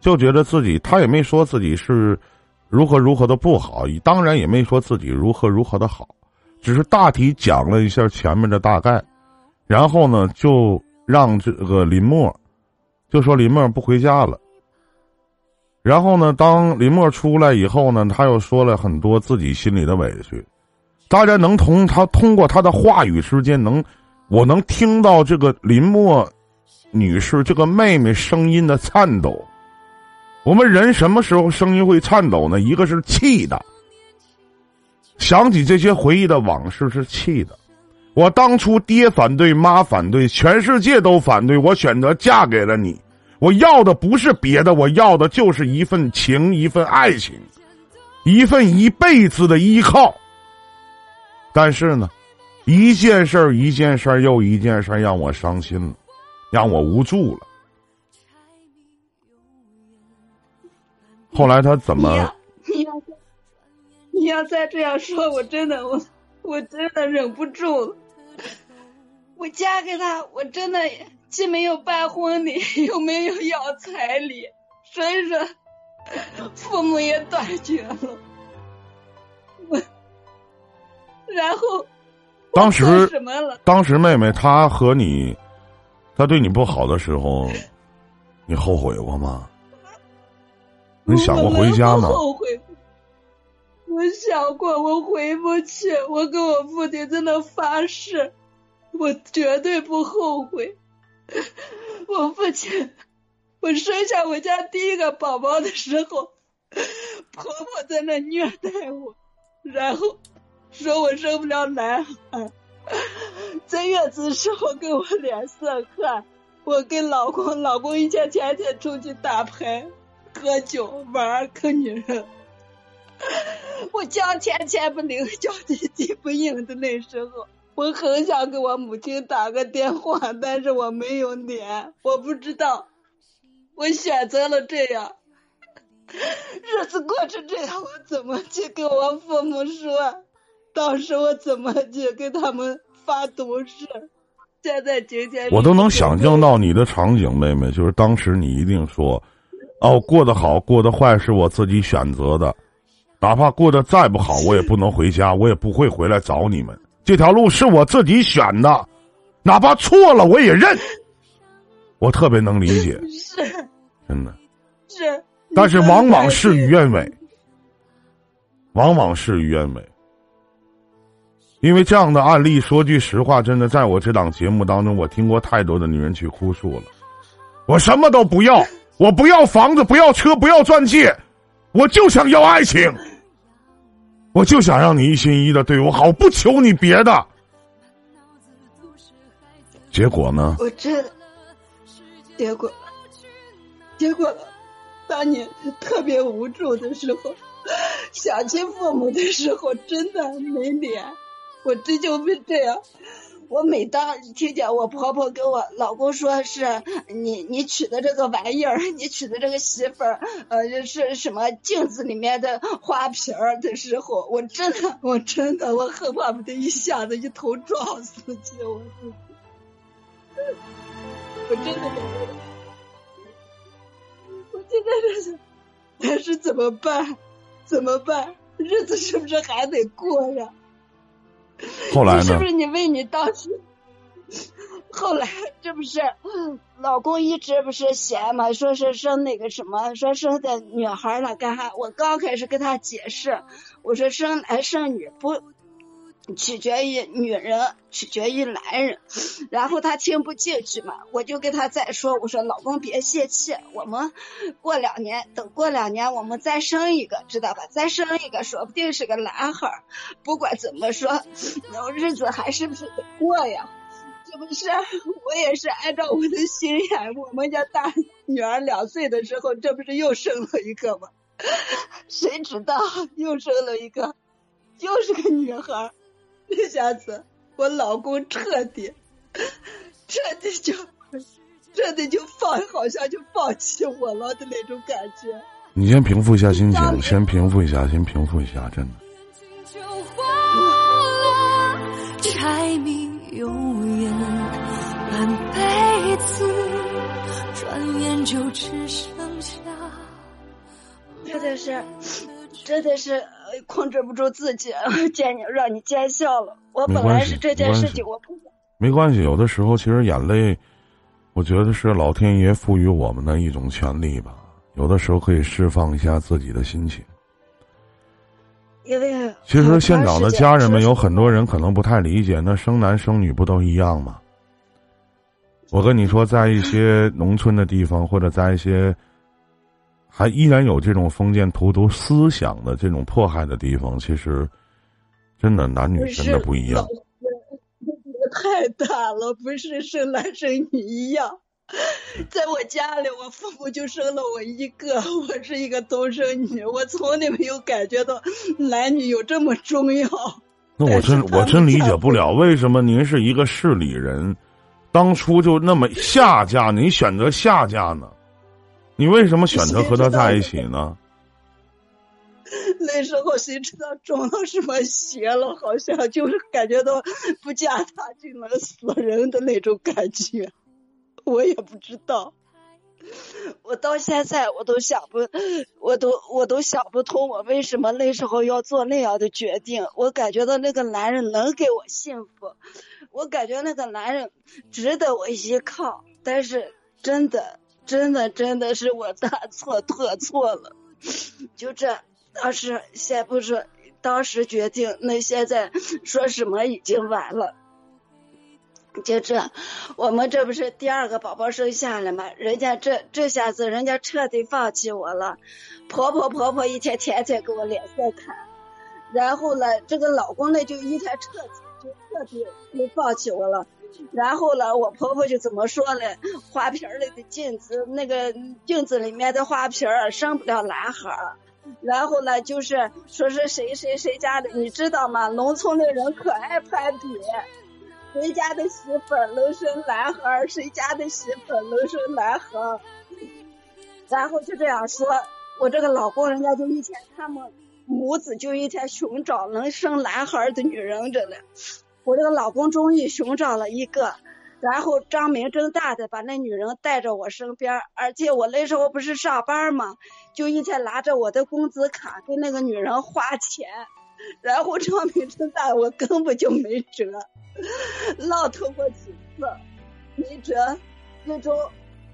就觉得自己他也没说自己是如何如何的不好，当然也没说自己如何如何的好，只是大体讲了一下前面的大概，然后呢，就让这个林默就说林默不回家了。然后呢，当林默出来以后呢，他又说了很多自己心里的委屈。大家能从他通过他的话语之间，能我能听到这个林默女士这个妹妹声音的颤抖。我们人什么时候声音会颤抖呢？一个是气的，想起这些回忆的往事是气的。我当初爹反对，妈反对，全世界都反对，我选择嫁给了你。我要的不是别的，我要的就是一份情，一份爱情，一份一辈子的依靠。但是呢，一件事儿一件事儿又一件事儿让我伤心了，让我无助了。后来他怎么？你要你要再你要再这样说，我真的我我真的忍不住了。我嫁给他，我真的既没有办婚礼，又没有要彩礼，所以说父母也断绝了。我，然后当时什么了？当时妹妹她和你，她对你不好的时候，你后悔过吗？你想过回家吗我？后悔。我想过，我回不去。我跟我父亲真的发誓，我绝对不后悔。我父亲，我生下我家第一个宝宝的时候，婆婆在那虐待我，然后说我生不了男孩，在月子时候给我脸色看。我跟老公，老公一天天天出去打牌、喝酒、玩、坑女人。我叫天天不灵，叫地地不应的那时候，我很想给我母亲打个电话，但是我没有脸，我不知道，我选择了这样。日子过成这样，我怎么去跟我父母说？到时我怎么去跟他们发毒誓？现在今天我都能想象到你的场景，妹妹，就是当时你一定说：“哦，过得好，过得坏是我自己选择的，哪怕过得再不好，我也不能回家，我也不会回来找你们。这条路是我自己选的，哪怕错了我也认。”我特别能理解，是真的。是，但是往往事与愿违，往往事与愿违。因为这样的案例，说句实话，真的在我这档节目当中，我听过太多的女人去哭诉了。我什么都不要，我不要房子，不要车，不要钻戒，我就想要爱情。我就想让你一心一意的对我好，不求你别的。结果呢？我真，结果，结果，当你特别无助的时候，想起父母的时候真的没脸，我这就是这样。我每当听见我婆婆跟我老公说是你你娶的这个玩意儿，你娶的这个媳妇儿，呃是什么镜子里面的花瓶儿的时候，我真的我真的我恨巴不得一下子一头撞死去，我自己，我真的我现在这是，但是怎么办？怎么办？日子是不是还得过呀？后来呢是不？是你为你当时？后来这不是老公一直不是闲嘛，说是生那个什么，说生的女孩了干哈？我刚开始跟他解释，我说生男生女不取决于女人，取决于男人。然后他听不进去嘛，我就跟他再说，我说老公别泄气，我们过两年，等过两年我们再生一个，知道吧？再生一个，说不定是个男孩儿。不管怎么说，然后日子还是不是得过呀？这不是我也是按照我的心愿，我们家大女儿两岁的时候，这不是又生了一个吗？谁知道又生了一个，又是个女孩儿。这下子我老公彻底彻底就彻底就放，好像就放弃我了的那种感觉。你先平复一下心情，先平复一下，先平复一下，真的。就化了，柴米油盐半辈子，转眼就只剩下。真的是，真的是呃控制不住自己，见你让你见笑了。我本来是这件事情，我不没关系，有的时候其实眼泪，我觉得是老天爷赋予我们的一种权利吧。有的时候可以释放一下自己的心情。因为其实现场的家人们有很多人。人可能不太理解，那生男生女不都一样吗？我跟你说，在一些农村的地方，或者在一些还依然有这种封建荼毒思想的这种迫害的地方，其实真的男女真的不一样 太大了，不是生男生女一样。在我家里，我父母就生了我一个，我是一个独生女，我从来没有感觉到男女有这么重要。那我真我真理解不了，为什么您是一个市里人，当初就那么下嫁，你选择下嫁呢？你为什么选择和他在一起呢？那时候谁知道中了什么邪了？好像就是感觉到不嫁他就能死人的那种感觉，我也不知道。我到现在我都想不，我都我都想不通，我为什么那时候要做那样的决定？我感觉到那个男人能给我幸福，我感觉那个男人值得我依靠，但是真的，真的，真的是我大错特错了。就这，当时先不说，当时决定，那现在说什么已经晚了。就这，我们这不是第二个宝宝生下来嘛？人家这这下子，人家彻底放弃我了。婆婆婆婆一天天天给我脸色看，然后呢，这个老公呢就一天彻底就彻底就放弃我了。然后呢，我婆婆就怎么说呢？花瓶儿里的镜子，那个镜子里面的花瓶儿生不了男孩儿。然后呢，就是说是谁谁谁家的，你知道吗？农村的人可爱攀比，谁家的媳妇儿能生男孩儿，谁家的媳妇儿能生男孩儿。然后就这样说，我这个老公人家就一天，他们母子就一天寻找能生男孩儿的女人着呢。我这个老公终于寻找了一个，然后张明正大的把那女人带着我身边，而且我那时候不是上班嘛，就一天拿着我的工资卡给那个女人花钱，然后张明正大我根本就没辙，闹腾过几次，没辙，最终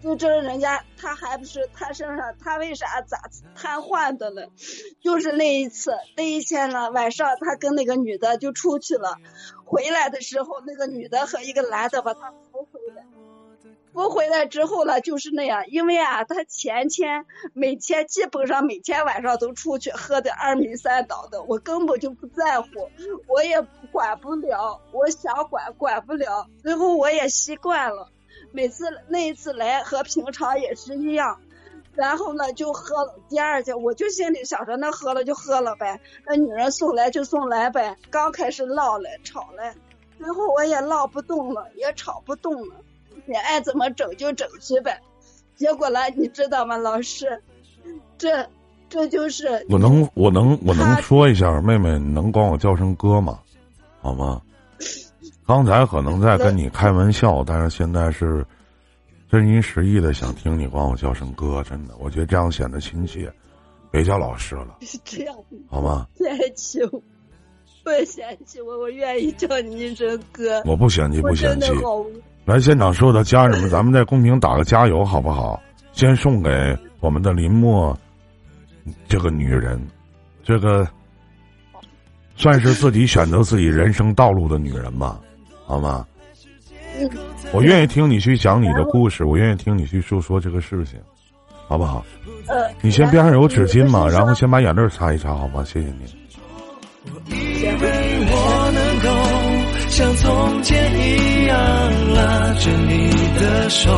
就这人家他还不是他身上他为啥咋瘫痪的呢？就是那一次，那一天呢晚上他跟那个女的就出去了，回来的时候那个女的和一个男的把他扶回来。扶回来之后呢，就是那样，因为啊，他前天每天基本上每天晚上都出去喝的二迷三倒的，我根本就不在乎，我也管不了，我想管管不了，最后我也习惯了。每次那一次来和平常也是一样，然后呢就喝了。第二天我就心里想着，那喝了就喝了呗，那女人送来就送来呗。刚开始闹嘞吵嘞，最后我也闹不动了，也吵不动了，你爱怎么整就整去呗。结果呢，你知道吗，老师，这这就是我能，我能，我能说一下，妹妹，你能管我叫声哥吗？好吗？刚才可能在跟你开玩笑，但是现在是真心实意的想听你管我叫声哥，真的，我觉得这样显得亲切，别叫老师了，是这样。好吗？嫌弃我，不嫌弃我，我愿意叫你一声哥。我不嫌弃，不嫌弃。来，现场所有的家人们，咱们在公屏打个加油，好不好？先送给我们的林默这个女人，这个算是自己选择自己人生道路的女人吧，好吗？嗯我愿意听你去讲你的故事，我愿意听你去诉说这个事情，好不好？呃，你先边上有纸巾吗？不是说然后先把眼泪擦一擦，好吗？谢谢你。我能够像从前一样拉着你的手，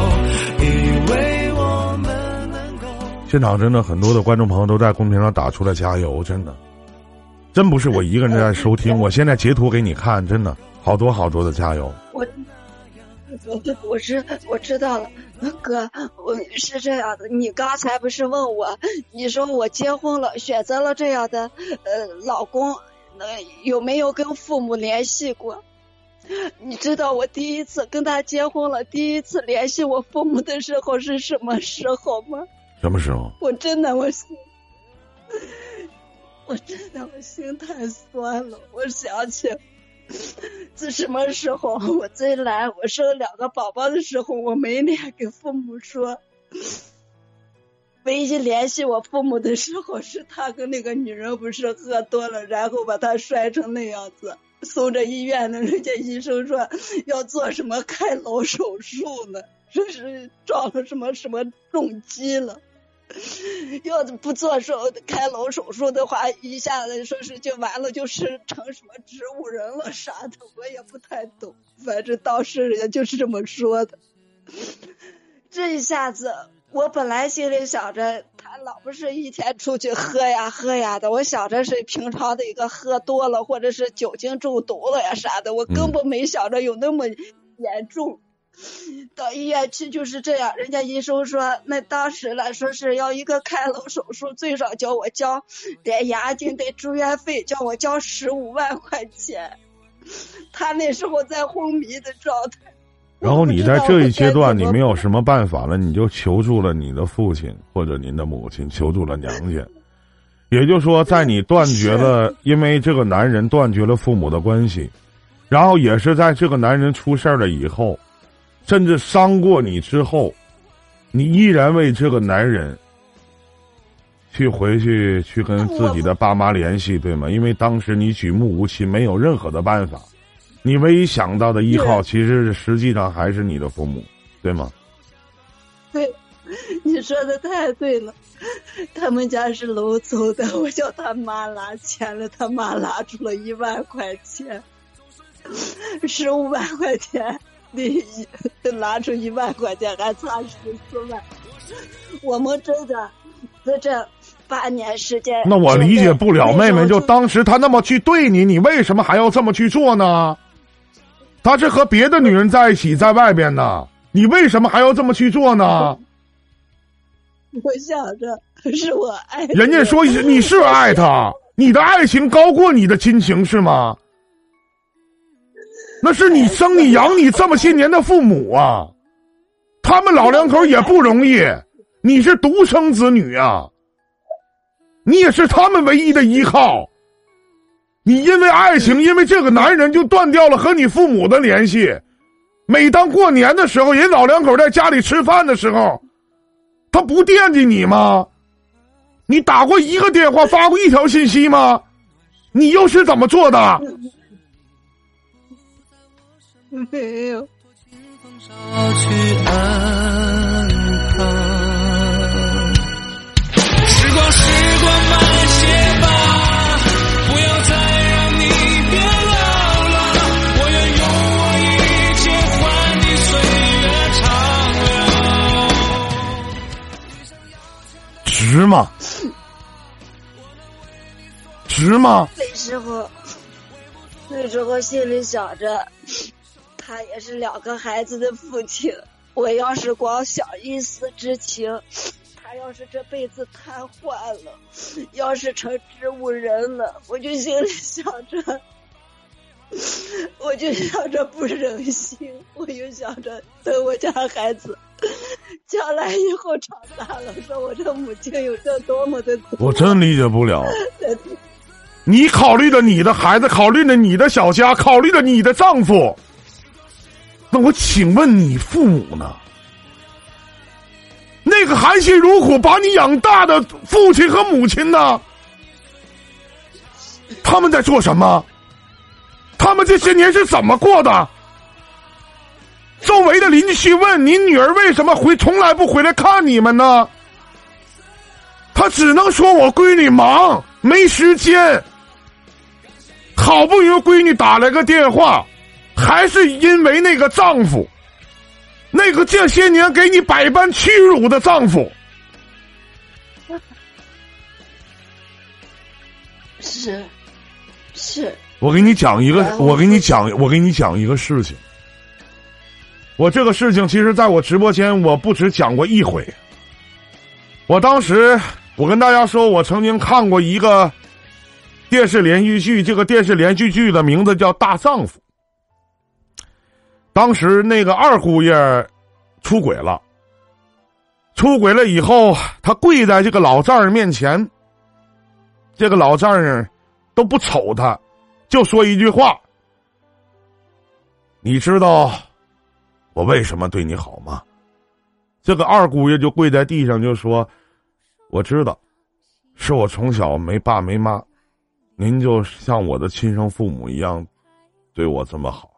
以为我们能够。现场真的很多的观众朋友都在公屏上打出来加油，真的，真不是我一个人在收听，我现在截图给你看，真的好多好多的加油。我我 我知我知道了，哥，我是这样的，你刚才不是问我，你说我结婚了，选择了这样的呃老公，呃有没有跟父母联系过？你知道我第一次跟他结婚了，第一次联系我父母的时候是什么时候吗？什么时候？我真的我心，我真的我心太酸了。我想起 自什么时候我最来，我生两个宝宝的时候，我没脸给父母说。唯一联系我父母的时候，是他跟那个女人不是喝多了，然后把他摔成那样子，送着医院呢。人家医生说要做什么开颅手术呢，说是撞了什么什么重击了。要是不做手开颅手术的话，一下子说是就完了，就是成什么植物人了啥的，我也不太懂。反正当时人家就是这么说的。这一下子，我本来心里想着他老不是一天出去喝呀喝呀的，我想着是平常的一个喝多了或者是酒精中毒了呀啥的，我根本没想着有那么严重。到医院去就是这样，人家医生说，那当时来说是要一个开颅手术，最少叫我交连押金得住院费，叫我交十五万块钱。他那时候在昏迷的状态。然后你在这一阶段，你没有什么办法了，你就求助了你的父亲或者您的母亲，求助了娘家。也就是说，在你断绝了，因为这个男人断绝了父母的关系，然后也是在这个男人出事儿了以后，甚至伤过你之后，你依然为这个男人去回去去跟自己的爸妈联系，对吗？因为当时你举目无亲，没有任何的办法。你唯一想到的依靠，其实是实际上还是你的父母，对吗？对，你说的太对了。他们家是楼走的，我叫他妈拿钱了，他妈拿出了一万块钱，十五万块钱，你 拿出一万块钱还差十四万。我们真的在这八年时间，那我理解不了，妹妹，就当时他那么去对你，你为什么还要这么去做呢？他是和别的女人在一起，在外边呢，你为什么还要这么去做呢？我想着是我爱人家说你是爱他，你的爱情高过你的亲情是吗？那是你生你养你这么些年的父母啊，他们老两口也不容易，你是独生子女啊，你也是他们唯一的依靠。你因为爱情，因为这个男人就断掉了和你父母的联系。每当过年的时候，人老两口在家里吃饭的时候，他不惦记你吗？你打过一个电话，发过一条信息吗？你又是怎么做的？没有。去安康。时光，时光慢些吧，不要再让你变老了。我愿用我一切换你岁月长流。吗？值吗？那时候，那时候心里想着，他也是两个孩子的父亲。我要是光想一丝之情，他要是这辈子瘫痪了，要是成植物人了，我就心里想着，我就想着不忍心，我就想着等我家孩子将来以后长大了，说我这母亲有这多么的我真理解不了。你考虑着你的孩子，考虑着你的小家，考虑着你的丈夫。那我请问你父母呢？那个含辛茹苦把你养大的父亲和母亲呢？他们在做什么？他们这些年是怎么过的？周围的邻居问你女儿为什么回从来不回来看你们呢？他只能说我闺女忙，没时间。好不容易闺女打来个电话，还是因为那个丈夫，那个这些年给你百般屈辱的丈夫。是是，我给你讲一个我给你讲，我给你讲一个事情。我这个事情，其实在我直播间，我不止讲过一回。我当时，我跟大家说，我曾经看过一个电视连续剧，这个电视连续剧的名字叫《大丈夫》。当时那个二姑爷出轨了，出轨了以后，他跪在这个老丈人面前，这个老丈人都不瞅他，就说一句话：“你知道我为什么对你好吗？”这个二姑爷就跪在地上就说：“我知道，是我从小没爸没妈，您就像我的亲生父母一样，对我这么好。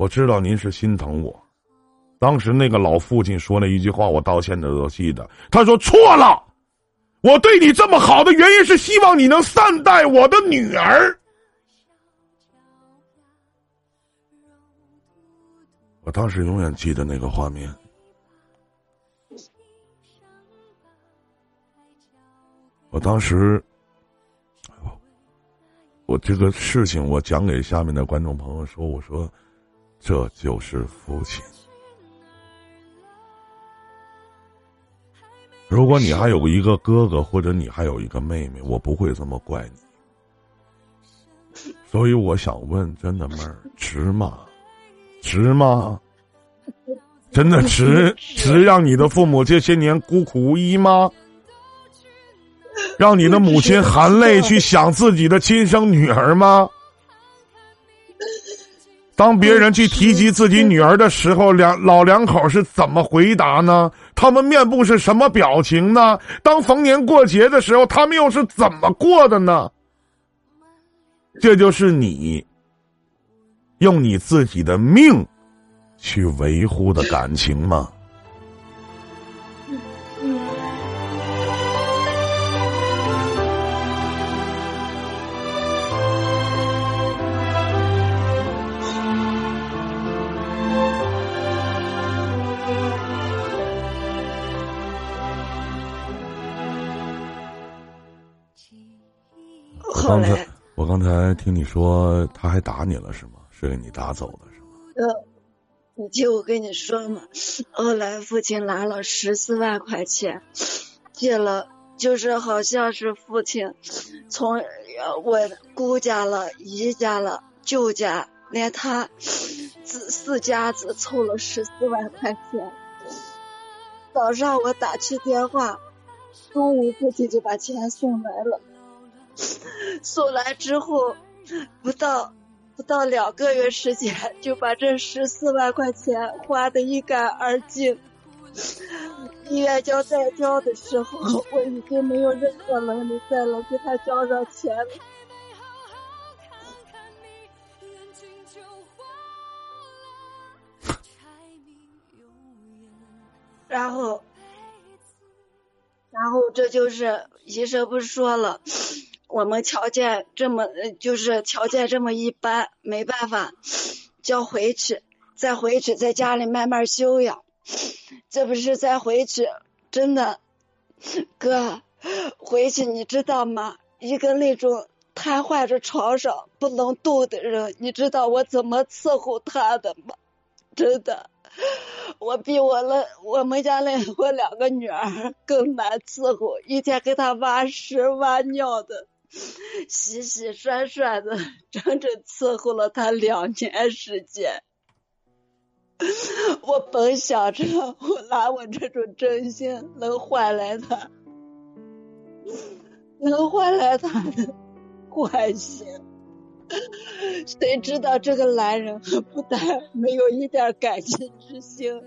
我知道您是心疼我。”当时那个老父亲说了一句话，我到现在都记得。他说：“错了，我对你这么好的原因是希望你能善待我的女儿。”我当时永远记得那个画面。我当时，我这个事情，我讲给下面的观众朋友说：“我说，这就是父亲。如果你还有一个哥哥，或者你还有一个妹妹，我不会这么怪你。所以我想问，真的妹儿，值吗？值吗？真的值值 让你的父母这些年孤苦无依吗？让你的母亲含泪去想自己的亲生女儿吗？当别人去提及自己女儿的时候，两老两口是怎么回答呢？他们面部是什么表情呢？当逢年过节的时候，他们又是怎么过的呢？这就是你用你自己的命去维护的感情吗？刚才，我刚才听你说他还打你了是吗？是给你打走了是吗？呃，你听我跟你说嘛，后来父亲拿了十四万块钱，借了，就是好像是父亲从呃我姑家了、姨家了、舅家，连他四四家子凑了十四万块钱。早上我打去电话，中午父亲就把钱送来了。送来之后，不到不到两个月时间，就把这十四万块钱花得一干二净。医院交代交的时候，我已经没有任何能力再能给他交上钱了。然后，然后这就是医生不是说了，我们条件这么，就是条件这么一般，没办法，叫回去，再回去，在家里慢慢休养。这不是再回去，真的哥，回去你知道吗？一个那种瘫痪着床上不能动的人，你知道我怎么伺候他的吗？真的，我比我那我们家那我两个女儿更难伺候，一天给他挖屎挖尿的，洗洗涮涮的，整整伺候了他两年时间。我本想着我拿我这种真心能换来他，能换来他的关心，谁知道这个男人不但没有一点感情之心，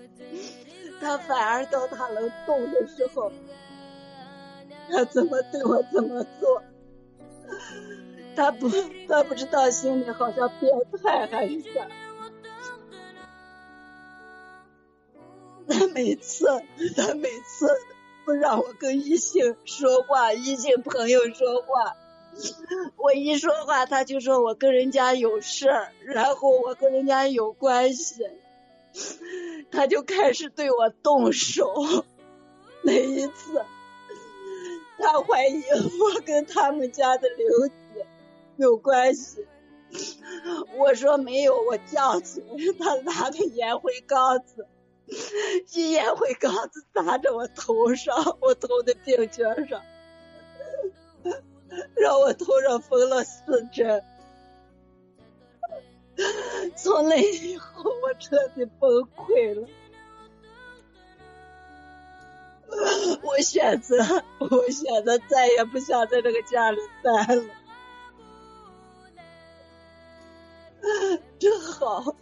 他反而到他能动的时候，他怎么对我怎么做，他不他不知道心里好像变态还是啥。他每次，他每次不让我跟异性说话，异性朋友说话，我一说话他就说我跟人家有事儿，然后我跟人家有关系，他就开始对我动手。那一次，他怀疑我跟他们家的刘有关系，我说没有，我犟嘴，他拿个烟灰缸子。一烟灰缸子砸着我头上，我头的病尖上，让我头上缝了四针。从那以后，我彻底崩溃了。我选择，我选择再也不想在这个家里待了。正好，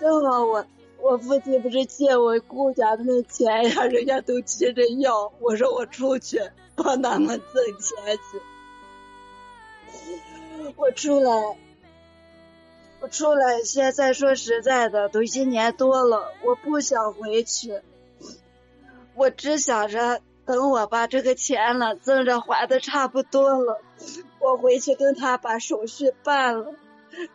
正好我。我父亲不是借我姑家的那钱呀，人家都急着要，我说我出去帮他们挣钱去。我出来，我出来，现在说实在的，都一年多了，我不想回去，我只想着等我把这个钱了挣着还的差不多了，我回去跟他把手续办了。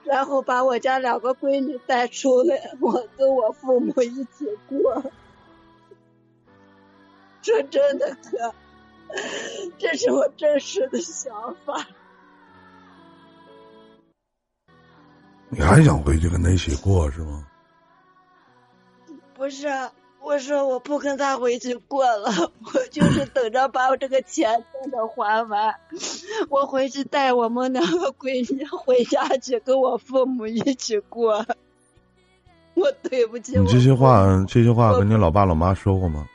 然后把我家两个闺女带出来，我跟我父母一起过。说真的，哥，这是我真实的想法。你还想回去跟他一起过是吗？不是。我说我不跟他回去过了，我就是等着把我这个钱真的还完，我回去带我们两个闺女回家去跟我父母一起过。我对不起。你这些话，这些话跟你老爸老妈说过吗？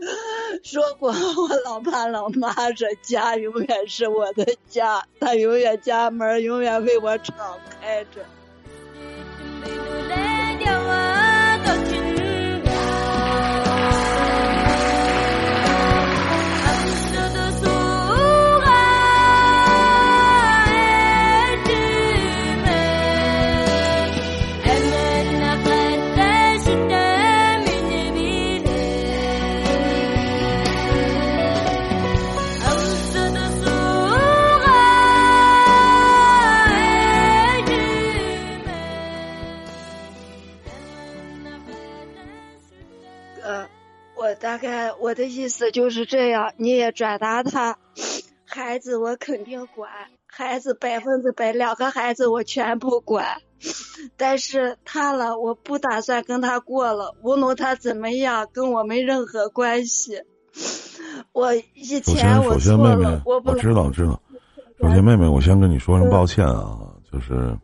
说过，我老爸老妈说家永远是我的家，他永远家门永远为我敞开着。大概我的意思就是这样，你也转达他。孩子我肯定管，孩子百分之百，两个孩子我全部管。但是他了，我不打算跟他过了。无论他怎么样，跟我没任何关系。我以前我错了，我不知道知道。首先，妹妹，我先跟你说声抱歉啊，就是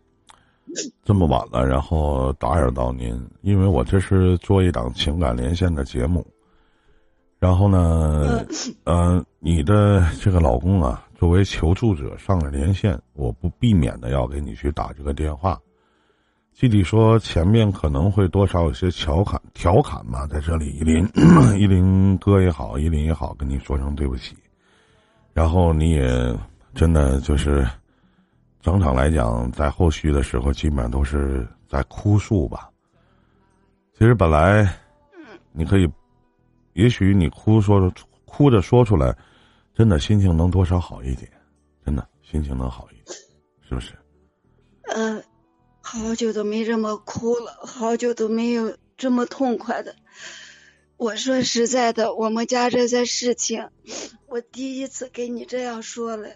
这么晚了，然后打扰到您，因为我这是做一档情感连线的节目。然后呢，呃，你的这个老公啊，作为求助者上了连线，我不避免的要给你去打这个电话。具体说，前面可能会多少有些调侃，调侃嘛，在这里，依林，依林哥也好，依林也好，跟你说声对不起。然后你也真的就是，整场来讲，在后续的时候，基本上都是在哭诉吧。其实本来，你可以。也许你哭说哭着说出来，真的心情能多少好一点，真的心情能好一点，是不是？嗯，好久都没这么哭了，好久都没有这么痛快的。我说实在的，我们家这些事情，我第一次给你这样说了，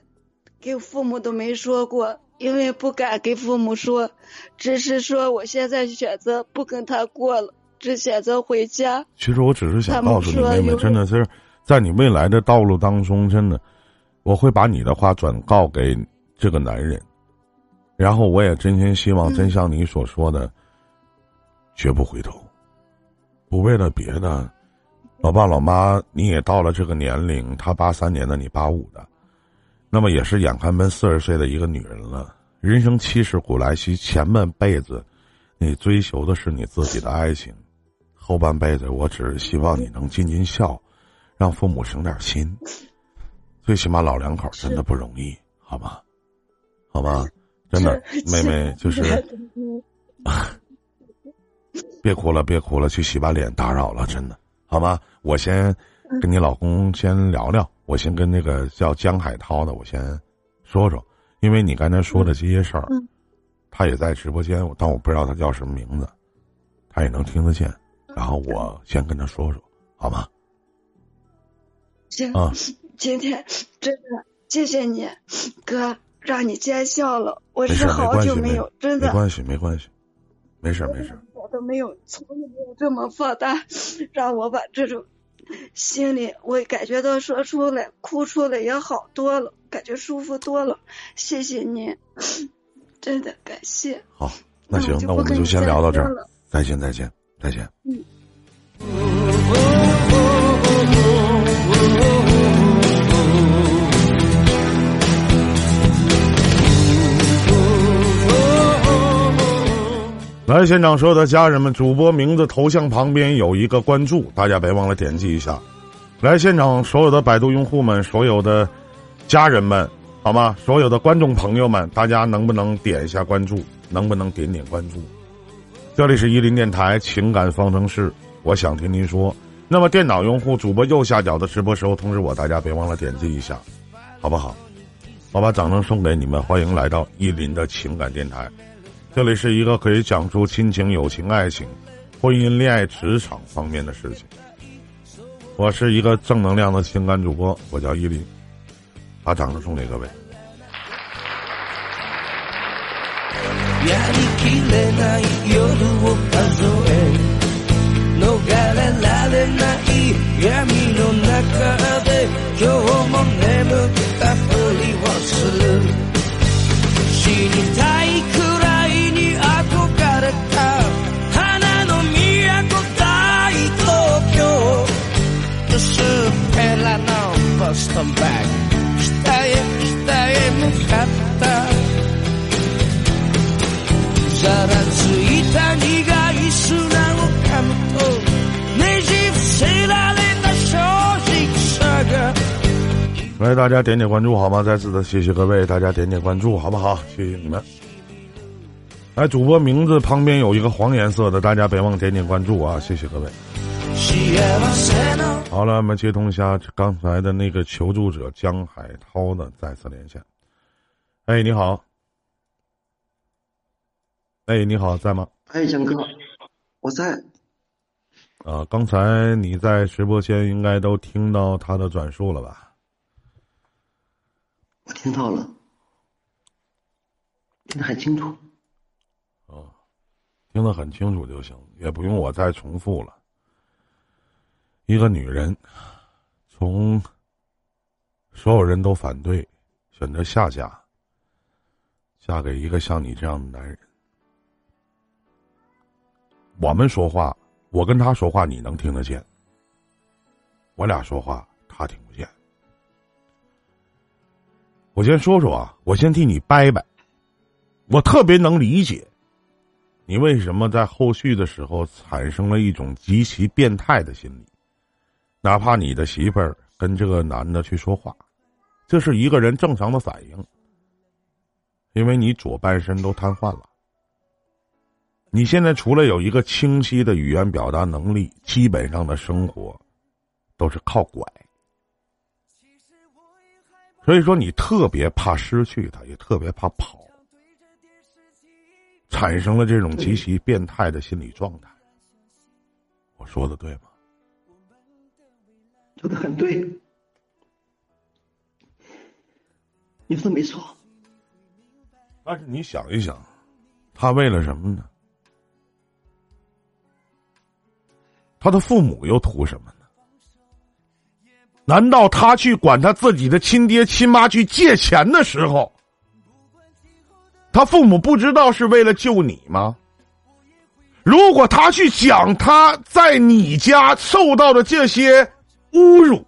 给父母都没说过，因为不敢给父母说，只是说我现在选择不跟他过了，只选择回家。其实我只是想告诉你，妹妹，真的是在你未来的道路当中，真的，我会把你的话转告给这个男人，然后我也真心希望，嗯真像你所说的，绝不回头，不为了别的。老爸老妈，你也到了这个年龄，他八三年的，你八五的，那么也是眼看奔四十岁的一个女人了。人生七十古来稀，前半辈子，你追求的是你自己的爱情。后半辈子，我只是希望你能尽尽孝，让父母省点心。最起码老两口真的不容易，好吗？好吗？真的，妹妹就是 别哭了，别哭了，去洗把脸，打扰了，真的，好吗？我先跟你老公先聊聊，我先跟那个叫江海涛的，我先说说，因为你刚才说的这些事儿，嗯他也在直播间，但我不知道他叫什么名字，他也能听得见。然后我先跟他说说，好吗？行，啊，今天真的谢谢你，哥，让你见笑了。我是好久没有，真的没关系，没关系，没事，没事。我都没有，从来没有这么放大，让我把这种心里我感觉到说出来，哭出来也好多了，感觉舒服多了。谢谢你，真的感谢。好，那行那我们就先聊到这儿了，再见，再见，再见。来现场所有的家人们，主播名字头像旁边有一个关注，大家别忘了点击一下。来现场所有的百度用户们，所有的家人们，好吗？所有的观众朋友们，大家能不能点一下关注？能不能点点关注？这里是伊林电台情感方程式，我想听您说。那么电脑用户主播右下角的直播时候通知我，大家别忘了点击一下，好不好？我把掌声送给你们，欢迎来到伊林的情感电台。这里是一个可以讲述亲情、友情、爱情、婚姻、恋爱、职场方面的事情。我是一个正能量的情感主播，我叫伊林，把掌声送给各位。やりきれない夜を数え逃れられない闇の中で今日も眠ったふりをする死にたいくらいに憧れた花の都大東京薄っぺらのボストバン来，大家点点关注好吗？再次的谢谢各位，大家点点关注好不好？谢谢你们。来，主播名字旁边有一个黄颜色的，大家别忘点点关注啊！谢谢各位。好了，我们接通一下刚才的那个求助者江海涛的再次连线。哎，你好。哎，你好，在吗？哎，江哥，我在。啊，刚才你在直播间应该都听到他的转述了吧？听到了，听得很清楚。啊听得很清楚就行，也不用我再重复了。一个女人，从所有人都反对，选择下嫁，嫁给一个像你这样的男人。我们说话，我跟他说话，你能听得见；我俩说话，他听不见。我先说说啊，我先替你掰掰，我特别能理解。你为什么在后续的时候产生了一种极其变态的心理？哪怕你的媳妇儿跟这个男的去说话，这是一个人正常的反应，因为你左半身都瘫痪了。你现在除了有一个清晰的语言表达能力，基本上的生活都是靠拐。所以说，你特别怕失去他，也特别怕跑。产生了这种极其变态的心理状态，我说的对吗？说的很对，你说的没错。但是你想一想，他为了什么呢？他的父母又图什么呢？难道他去管他自己的亲爹亲妈去借钱的时候，他父母不知道是为了救你吗？如果他去讲他在你家受到的这些侮辱，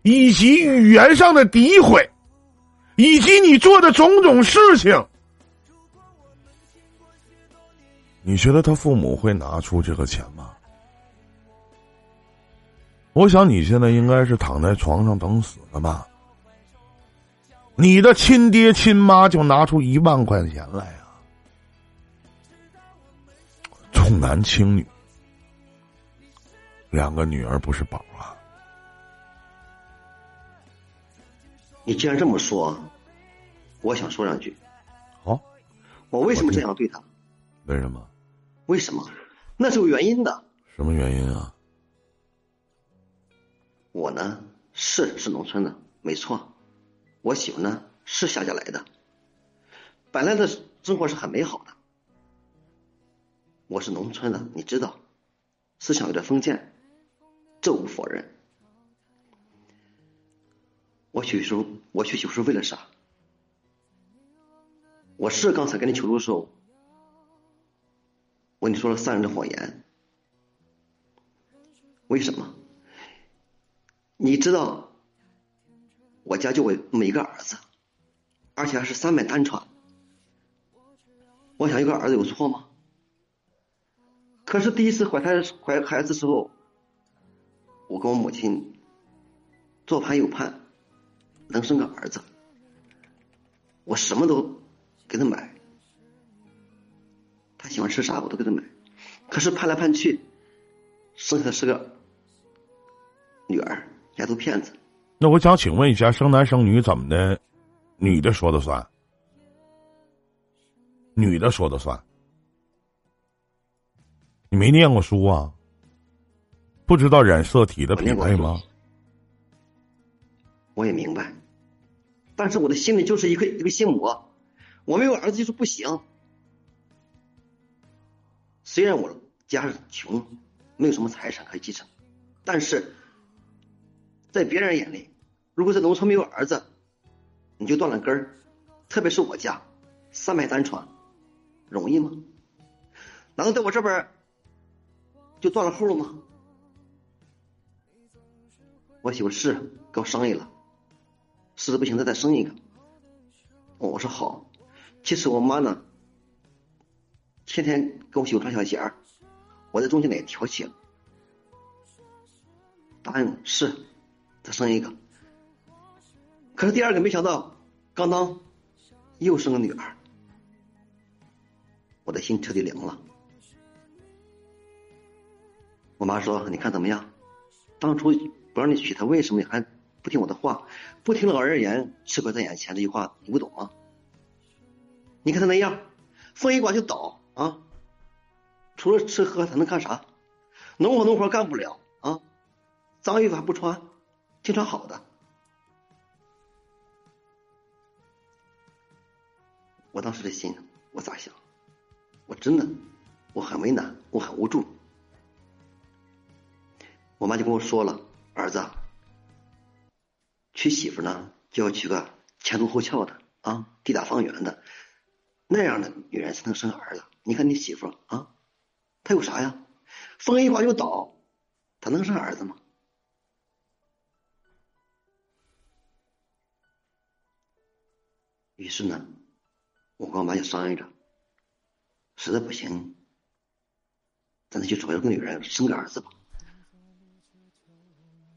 以及语言上的诋毁，以及你做的种种事情，你觉得他父母会拿出这个钱吗？我想你现在应该是躺在床上等死了吧？你的亲爹亲妈就拿出一万块钱来啊！重男轻女，两个女儿不是宝啊！你既然这么说，我想说两句。好，我为什么这样对他？为什么？为什么？那是有原因的。什么原因啊？我呢是是农村的，没错。我媳妇呢是乡下来的，本来的生活是很美好的。我是农村的，你知道，思想有点封建，这无否认。我娶媳妇，我娶媳妇是为了啥？我是刚才跟你求助的时候，我跟你说了三人的谎言。为什么？你知道，我家就我么一个儿子，而且还是三脉单传。我想一个儿子有错吗？可是第一次怀胎怀孩子时候，我跟我母亲左盼右盼，能生个儿子，我什么都给他买，他喜欢吃啥我都给他买。可是盼来盼去，生下的是个女儿。丫头骗子，那我想请问一下，生男生女怎么的？女的说的算，女的说的算。你没念过书啊？不知道染色体的匹配吗？我也明白，但是我的心里就是一个一个心魔，我没有儿子就是不行。虽然我家穷，没有什么财产可以继承，但是。在别人眼里，如果在农村没有儿子，你就断了根儿。特别是我家，三脉单传，容易吗？难道在我这边就断了后了吗？我媳妇是跟我商议了，实在不行再再生一个。我说好。其实我妈呢，天天跟我媳妇穿小鞋儿，我在中间呢也调戏了。答应是。再生一个，可是第二个没想到，刚当又生个女儿，我的心彻底凉了。我妈说：“你看怎么样？当初不让你娶她，为什么你还不听我的话？不听老人言，吃亏在眼前。”这句话你不懂吗？你看他那样，风一刮就倒啊！除了吃喝，他能干啥？农活农活干不了啊！脏衣服还不穿。经常好的，我当时的心我咋想？我真的我很为难，我很无助。我妈就跟我说了：“儿子，娶媳妇呢就要娶个前凸后翘的啊，地大方圆的，那样的女人才能生儿子。你看你媳妇啊，她有啥呀？风一刮就倒，她能生儿子吗？”于是呢，我跟我妈就商量着，实在不行，咱再去找一个女人生个儿子吧。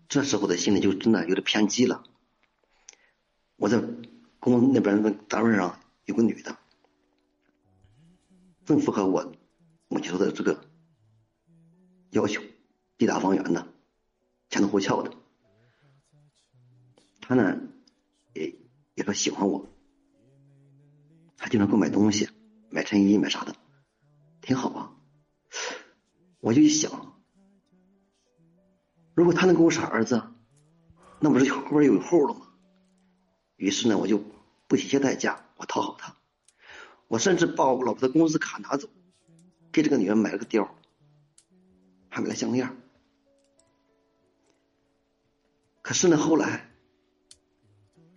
这时候的心里就真的有点偏激了。我在公司那边的单位上有个女的，正符合我母亲说的这个要求，地大方圆的，前凸后翘的。她呢，也也说喜欢我。还经常给我买东西，买衬衣，买啥的，挺好啊。我就一想，如果他能给我生儿子，那不是后边有后了吗？于是呢，我就不惜一切代价，我讨好他。我甚至把我老婆的工资卡拿走，给这个女人买了个貂，还买了项链。可是呢，后来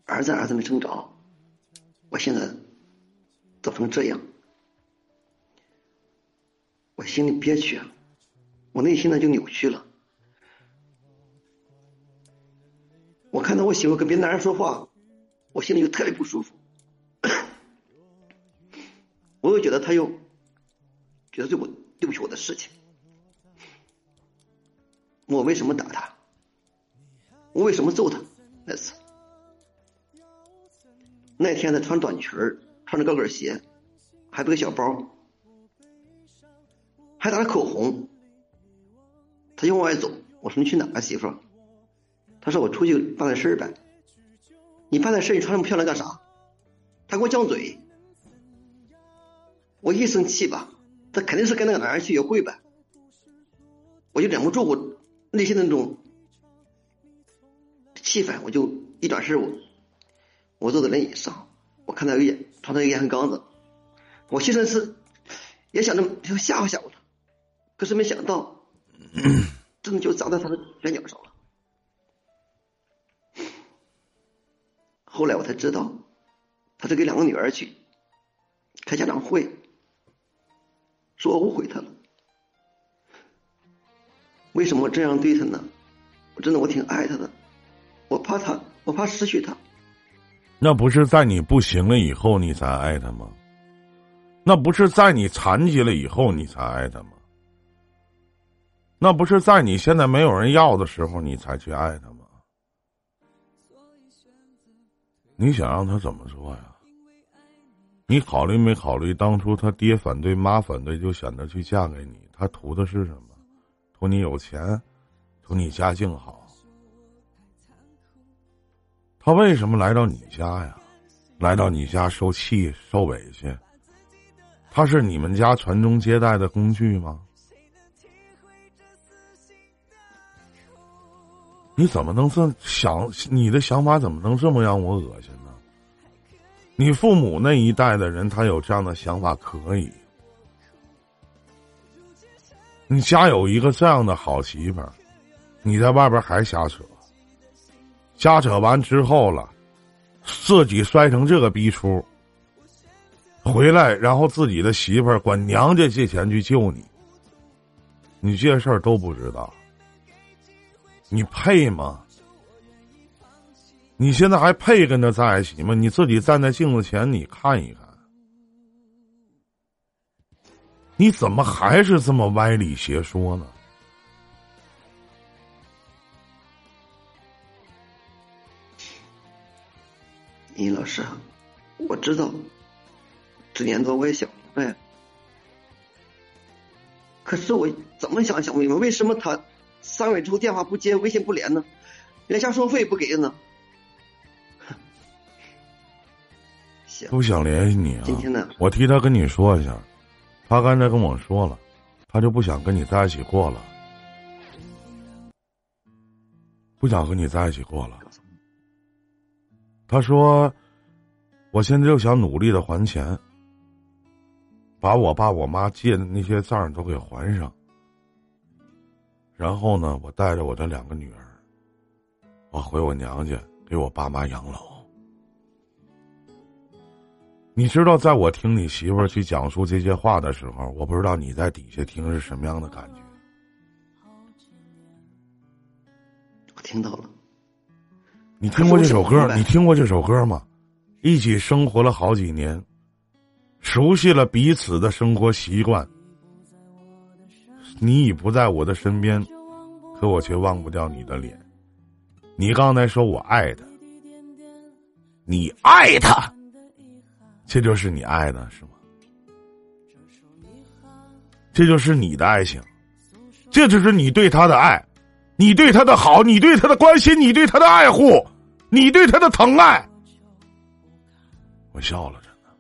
儿子儿子没生着，我现在走成这样，我心里憋屈，我内心呢就扭曲了。我看到我媳妇跟别的男人说话，我心里就特别不舒服。我又觉得他又觉得对我对不起我的事情，我为什么打他？我为什么揍他？那次那天他穿短裙儿，穿着高跟鞋，还背个小包，还打着口红。他就往外走，我说你去哪啊，媳妇？他说我出去办点事儿呗。你办点事儿，你穿那么漂亮干啥？他给我犟嘴。我一生气吧，他肯定是跟那个男人去约会呗。我就忍不住我内心那种气氛，我就一转身，我我坐在轮椅上，我看到有烟，床上有烟缸子，我心里是也想着想吓唬吓唬他，可是没想到，真的就砸在他的眼角上了。后来我才知道，他是给两个女儿去开家长会，说我误会他了。为什么这样对他呢？我真的我挺爱他的，我怕他，我怕失去他。那不是在你不行了以后你才爱他吗？那不是在你残疾了以后你才爱他吗？那不是在你现在没有人要的时候你才去爱他吗？你想让他怎么说呀？你考虑没考虑当初他爹反对妈反对就选择去嫁给你？他图的是什么？图你有钱，图你家境好。他为什么来到你家呀？来到你家受气受委屈？他是你们家传宗接代的工具吗？你怎么能这想？你的想法怎么能这么让我恶心呢？你父母那一代的人，他有这样的想法可以。你家有一个这样的好媳妇儿，你在外边还瞎扯，瞎扯完之后了，自己摔成这个逼出，回来然后自己的媳妇儿管娘家借钱去救你，你这些事儿都不知道。你配吗？你现在还配跟他在一起吗？你自己站在镜子前，你看一看，你怎么还是这么歪理邪说呢？倪老师，我知道，这年头我也想明白了，可是我怎么想想不明白，为什么他？三个月之后电话不接，微信不连呢，连下收费不给呢。行，不想联系你啊。今天呢，我替他跟你说一下，他刚才跟我说了，他就不想跟你在一起过了，不想和你在一起过了。他说，我现在就想努力的还钱，把我爸我妈借的那些账都给还上。然后呢，我带着我的两个女儿，我回我娘家给我爸妈养老。你知道，在我听你媳妇儿去讲述这些话的时候，我不知道你在底下听是什么样的感觉。我听到了。你听过这首歌？你听过这首歌吗？一起生活了好几年，熟悉了彼此的生活习惯。你已不在我的身边，可我却忘不掉你的脸。你刚才说我爱他，你爱他，这就是你爱的是吗？这就是你的爱情，这就是你对他的爱，你对他的好，你对他的关心，你对他的爱护，你对他的疼爱。我笑了。真的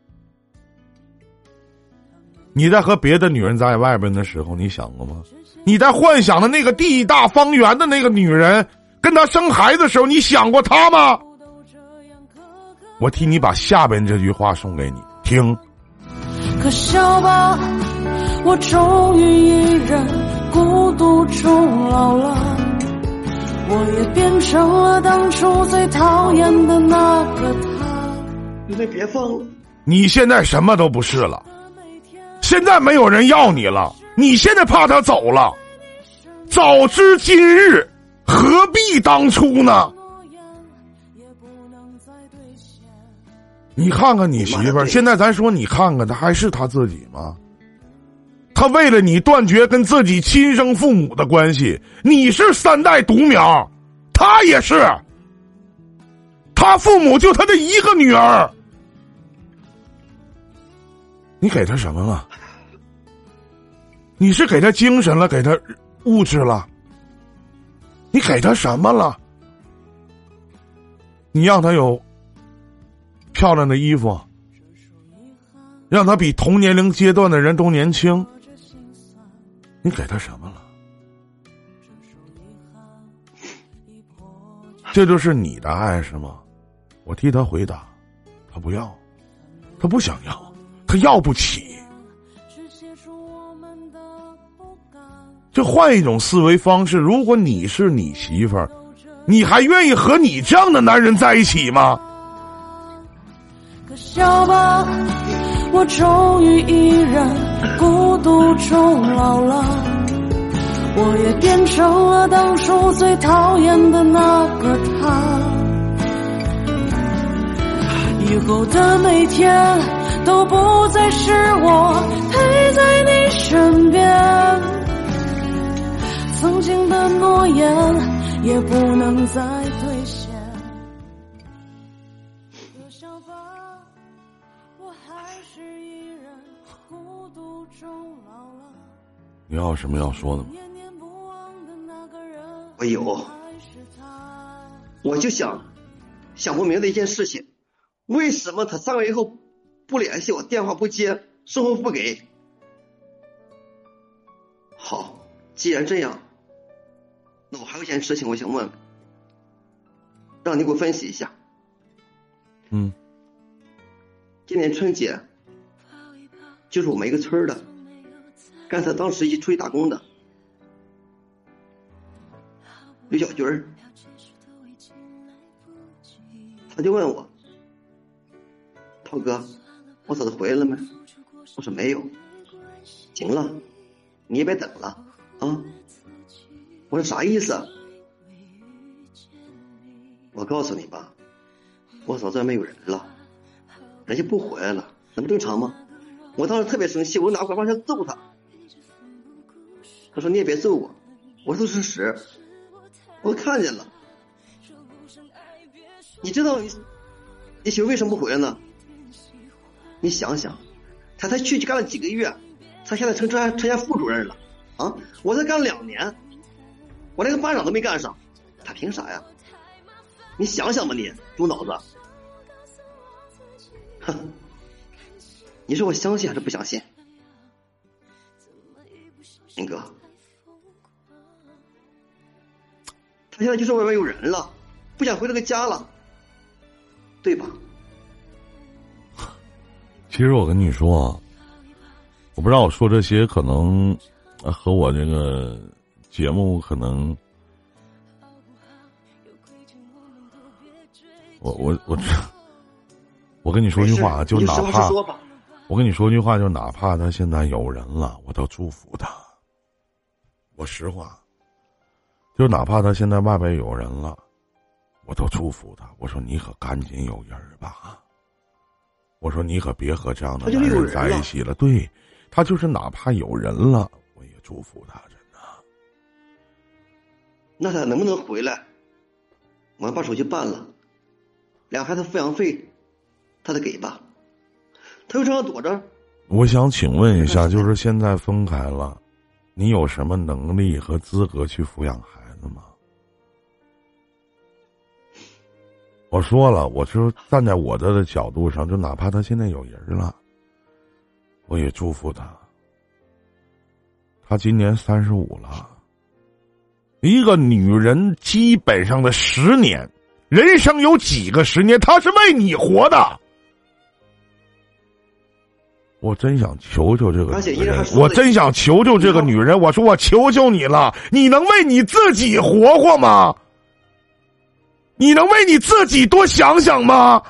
你在和别的女人在外边的时候，你想过吗？你在幻想的那个地大方圆的那个女人，跟他生孩子的时候，你想过他吗？我替你把下边这句话送给你听。可笑吧，我终于一人孤独终老了，我也变成了当初最讨厌的那个他。你那别放了，你现在什么都不是了，现在没有人要你了，你现在怕他走了，早知今日，何必当初呢？你看看你媳妇儿，现在咱说你看看，她还是她自己吗？他为了你断绝跟自己亲生父母的关系，你是三代独苗，他也是，他父母就他的一个女儿，你给他什么了？你是给他精神了，给他物质了？你给他什么了？你让他有。漂亮的衣服，让他比同年龄阶段的人都年轻。你给他什么了？这就是你的爱是吗？我替他回答，他不要，他不想要，他要不起。就换一种思维方式，如果你是你媳妇儿，你还愿意和你这样的男人在一起吗？可笑吧，我终于一人孤独终老了，我也变成了当初最讨厌的那个他。以后的每天都不再是我陪在你身边，曾经的诺言也不能再兑现。你还有什么要说的吗？我有。我就想想不明白一件事情，为什么他三个月以后不联系我，电话不接，生活不给？好，既然这样，那我还有一件事情我想问问，让你给我分析一下。嗯，今年春节，就是我们一个村儿的，干他当时一出去打工的刘小军儿，他就问我：“涛哥，我嫂子回来了没？”我说没有。行了，你也别等了啊。我说啥意思啊？我告诉你吧，我嫂子外面有人了，人家不回来了，那不正常吗？我当时特别生气，我拿拐棒想揍他。他说你也别揍我，我说都是事实，我都看见了。你知道你你媳妇为什么不回来呢？你想想，他才去去干了几个月，他现在成成成家副主任了啊！我才干两年，我连个班长都没干上，他凭啥呀？你想想吧，你猪脑子！哼，你说我相信还是不相信？林哥，他现在就是外面有人了，不想回这个家了，对吧？其实我跟你说，啊我不知道我说这些可能呃和我这个节目可能，我我我 我跟你说句话啊，就哪怕说吧。我跟你说句话，就哪怕他现在有人了，我都祝福他。我实话，就哪怕他现在外边有人了，我都祝福他。我说你可赶紧有人儿吧。我说你可别和这样的男人在一起了。对，他就是哪怕有人了，我也祝福他，真的。那他能不能回来？我要把手续办了，俩孩子抚养费他得给吧？他就这样躲着，我想请问一下，就是现在分开了，你有什么能力和资格去抚养孩子吗？我说了，我就站在我的角度上，就哪怕他现在有人了，我也祝福他。他今年三十五了，一个女人基本上的十年，人生有几个十年，她是为你活的。我真想求求这个女人，我真想求求这个女人。我说我求求你了，你能为你自己活活吗？你能为你自己多想想吗？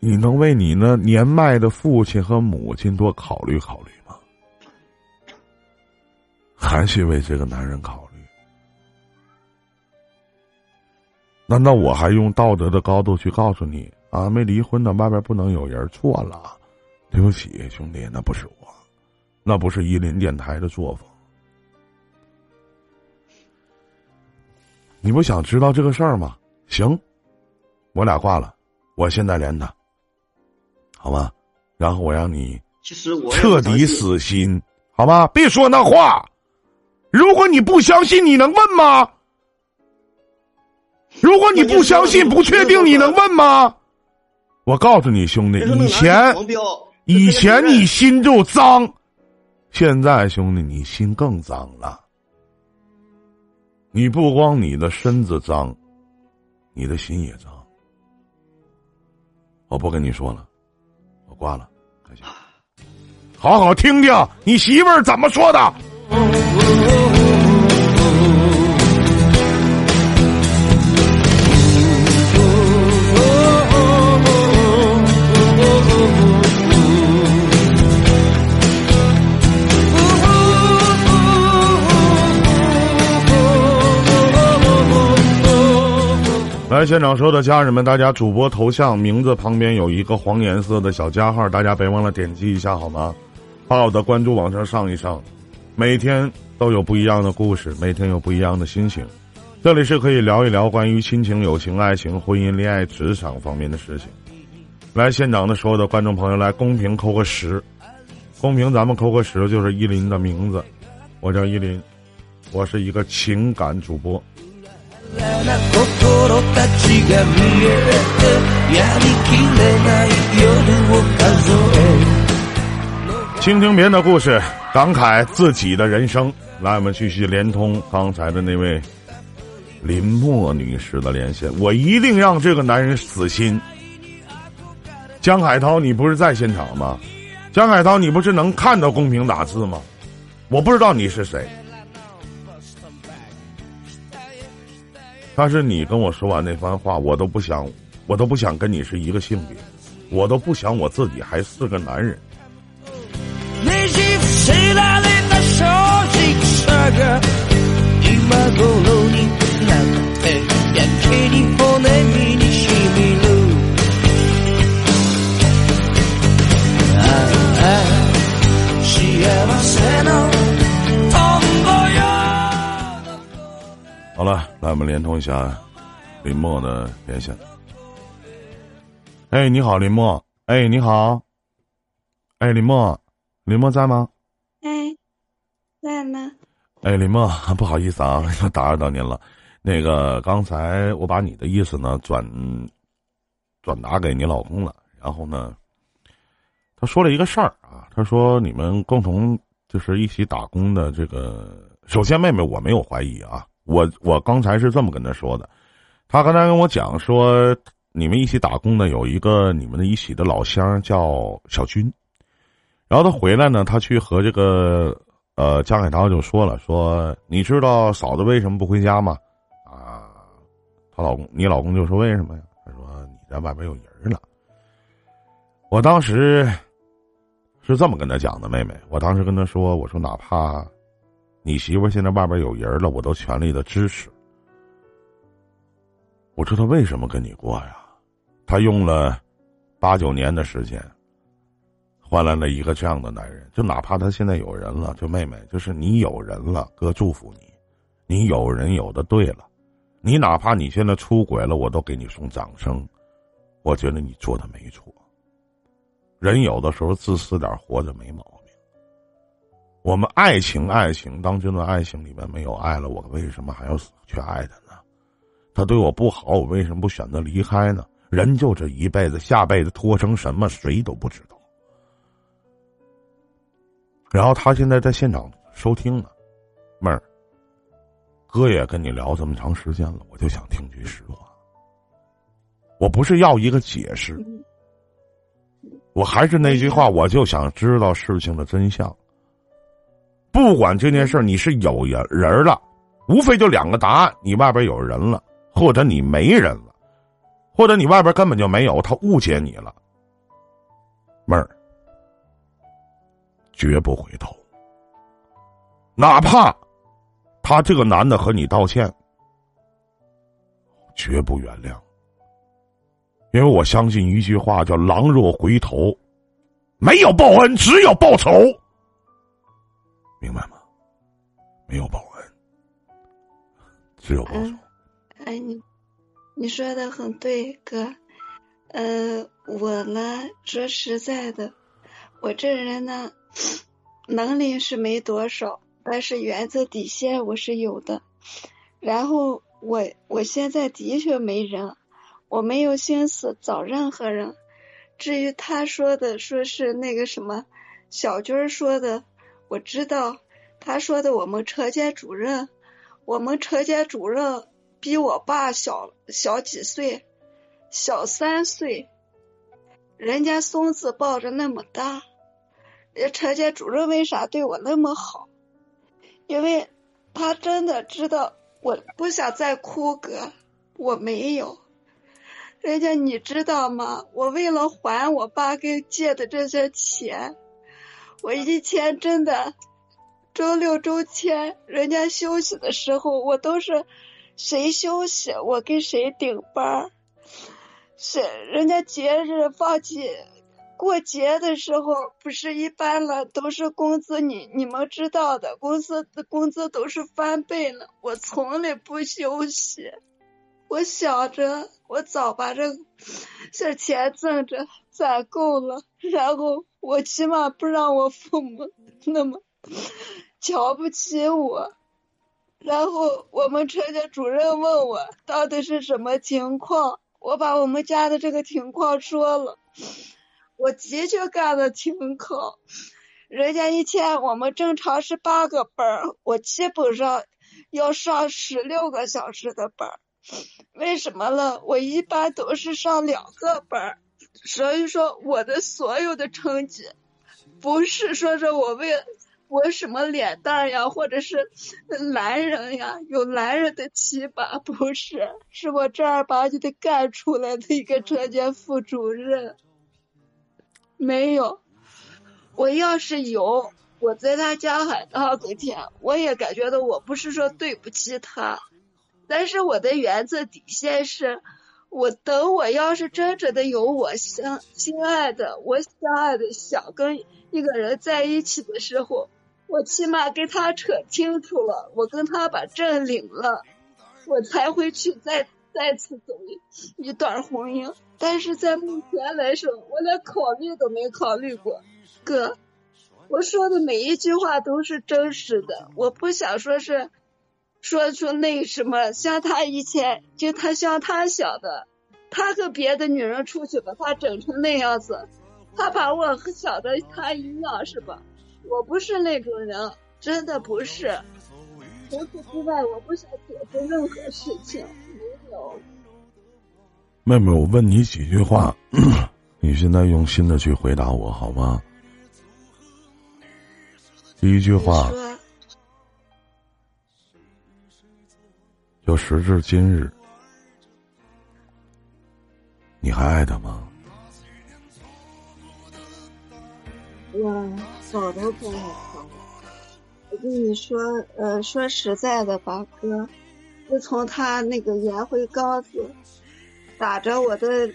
你能为你那年迈的父亲和母亲多考虑考虑吗？还是为这个男人考虑？难道我还用道德的高度去告诉你啊？没离婚的外边不能有人，错了，对不起，兄弟，那不是我，那不是伊林电台的作风。你不想知道这个事儿吗？行，我俩挂了，我现在连他，好吧？然后我让你彻底死心，好吧？别说那话。如果你不相信，你能问吗？如果你不相信、不确定，你能问吗？我告诉你，兄弟，以前以前你心就脏，现在兄弟你心更脏了。你不光你的身子脏，你的心也脏。我不跟你说了，我挂了，再见。好好听听你媳妇儿怎么说的。来现场所有的家人们，大家主播头像名字旁边有一个黄颜色的小加号，大家别忘了点击一下好吗？把我的关注往上上一上，每天都有不一样的故事，每天有不一样的心情。这里是可以聊一聊关于亲情、友情、爱情、婚姻、恋爱、职场方面的事情。来现场的所有的观众朋友，来公屏扣个十，公屏咱们扣个十就是依林的名字，我叫依林，我是一个情感主播。倾听别人的故事，感慨自己的人生。来，我们继续连通刚才的那位林默女士的连线。我一定让这个男人死心。江海涛，你不是在现场吗？江海涛，你不是能看到公屏打字吗？我不知道你是谁，但是你跟我说完那番话，我都不想，我都不想跟你是一个性别，我都不想我自己还是个男人。ねじ伏せられ 好了，来我们连通一下林默的连线。哎，你好，林默。哎，你好。哎，林默，林默在吗？哎，在呢。哎，林默，不好意思啊，又 打扰到您了。那个，刚才我把你的意思呢转转达给你老公了，然后呢，他说了一个事儿啊，他说你们共同就是一起打工的这个，首先妹妹我没有怀疑啊，我我刚才是这么跟他说的，他刚才跟我讲说你们一起打工的有一个你们的一起的老乡叫小军，然后他回来呢，他去和这个呃江海涛就说了，说你知道嫂子为什么不回家吗？啊，她老公，你老公就说为什么呀？他说你在外边有人了。我当时是这么跟他讲的，妹妹，我当时跟他说，我说哪怕你媳妇现在外边有人了，我都全力的支持。我说他为什么跟你过呀？他用了八九年的时间，换来了一个这样的男人。就哪怕他现在有人了，就妹妹，就是你有人了，哥祝福你，你有人有的对了。你哪怕你现在出轨了，我都给你送掌声。我觉得你做的没错。人有的时候自私点，活着没毛病。我们爱情，爱情当这段爱情里面没有爱了，我为什么还要去爱他呢？他对我不好，我为什么不选择离开呢？人就这一辈子，下辈子拖成什么，谁都不知道。然后他现在在现场收听呢，妹儿，哥也跟你聊这么长时间了，我就想听句实话。我不是要一个解释，嗯我还是那句话，我就想知道事情的真相。不管这件事你是有人人了，无非就两个答案：你外边有人了，或者你没人了，或者你外边根本就没有，他误解你了。妹儿，绝不回头，哪怕他这个男的和你道歉，绝不原谅。因为我相信一句话，叫“狼若回头，没有报恩，只有报仇”，明白吗？没有报恩，只有报仇。嗯，哎，你你说的很对，哥。呃，我呢，说实在的，我这人呢，能力是没多少，但是原则底线我是有的。然后我我现在的确没人，我没有心思找任何人。至于他说的，说是那个什么小军说的，我知道，他说的我们车间主任，我们车间主任比我爸小小几岁，小三岁，人家孙子抱着那么大，人车间主任为啥对我那么好？因为他真的知道我不想再哭哥，我没有。人家你知道吗？我为了还我爸给借的这些钱，我以前真的周六周天人家休息的时候，我都是谁休息我跟谁顶班儿。是人家节日放假过节的时候，不是一般了，都是工资你你们知道的，公司的工资都是翻倍了，我从来不休息。我想着，我早把这这钱挣着攒够了，然后我起码不让我父母那么瞧不起我。然后我们车间主任问我到底是什么情况，我把我们家的这个情况说了。我的确干的挺好，人家一天我们正常是八个班儿，我基本上要上十六个小时的班儿。为什么了？我一般都是上两个班儿，所以说我的所有的成绩，不是说是我为我什么脸蛋儿呀，或者是男人呀，有男人的气吧，不是，是我正儿八经的干出来的一个车间副主任。没有，我要是有，我在他家喊多个天，我也感觉到我不是说对不起他。但是我的原则底线是，我等我要是真正的有我相心爱的，我相爱的想跟一个人在一起的时候，我起码跟他扯清楚了，我跟他把证领了，我才会去再再次走一一段婚姻。但是在目前来说，我连考虑都没考虑过。哥，我说的每一句话都是真实的，我不想说是。说出那什么，像他以前就他像他想的，他和别的女人出去把他整成那样子，他把我想的他一样是吧？我不是那种人，真的不是。除此之外，我不想解释任何事情，没有。妹妹，我问你几句话，你现在用心的去回答我好吗？第一句话。说就时至今日，你还爱他吗？我早都不爱他了。我跟你说，呃，说实在的吧，哥，自从他那个烟灰缸子打着我的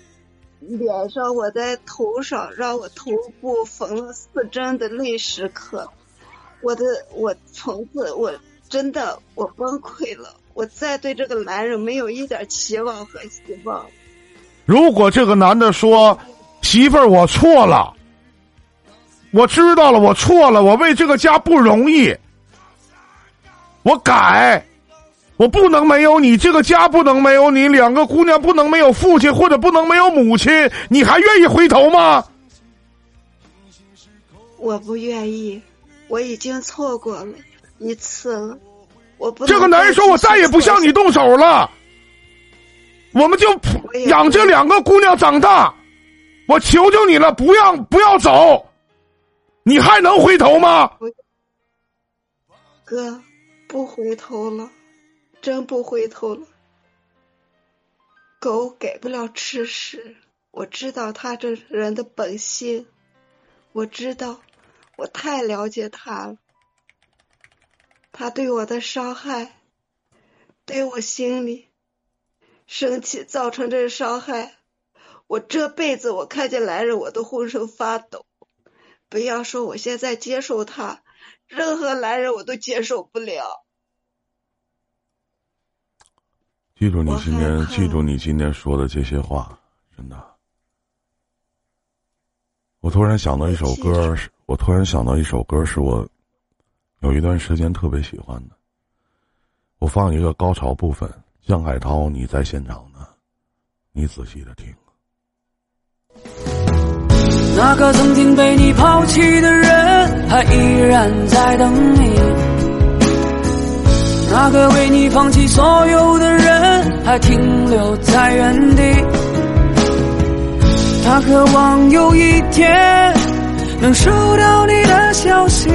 脸上，我在头上，让我头部缝了四针的那时刻，我的我从此我真的我崩溃了，我再对这个男人没有一点期望和希望。如果这个男的说：“媳妇儿，我错了，我知道了，我错了，我为这个家不容易，我改，我不能没有你，这个家不能没有你，两个姑娘不能没有父亲，或者不能没有母亲，你还愿意回头吗？我不愿意，我已经错过了一次了，我不这个男人说：“我再也不向你动手了，我们就养这两个姑娘长大。我求求你了，不要不要走，你还能回头吗？哥，不回头了，真不回头了。狗给不了吃屎，我知道他这人的本性，我知道，我太了解他了。他对我的伤害，对我心里生气造成这伤害，我这辈子我看见男人我都浑身发抖。不要说我现在接受他，任何男人我都接受不了。记住你今天，记住你今天说的这些话，真的。我突然想到一首歌，是我突然想到一首歌，是我有一段时间特别喜欢的。我放一个高潮部分，江海涛，你在现场呢，你仔细的听。那个曾经被你抛弃的人，还依然在等你；那个为你放弃所有的人，还停留在原地。他渴望有一天能收到你的消息。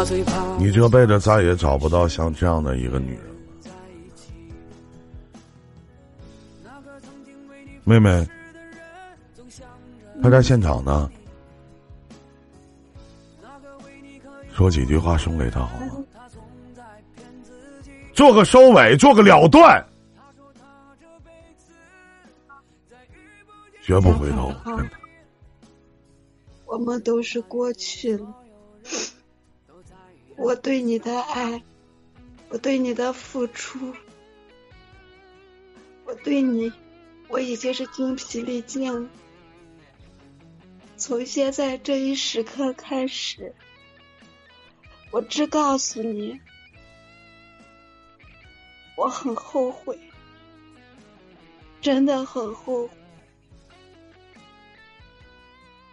他最怕你这辈子再也找不到像这样的一个女人了，妹妹。她在现场呢，说几句话送给她好吗？做个收尾，做个了断，绝不回头，真的。我们都是过去了。我对你的爱，我对你的付出，我对你，我已经是精疲力尽了。从现在这一时刻开始，我只告诉你，我很后悔，真的很后悔，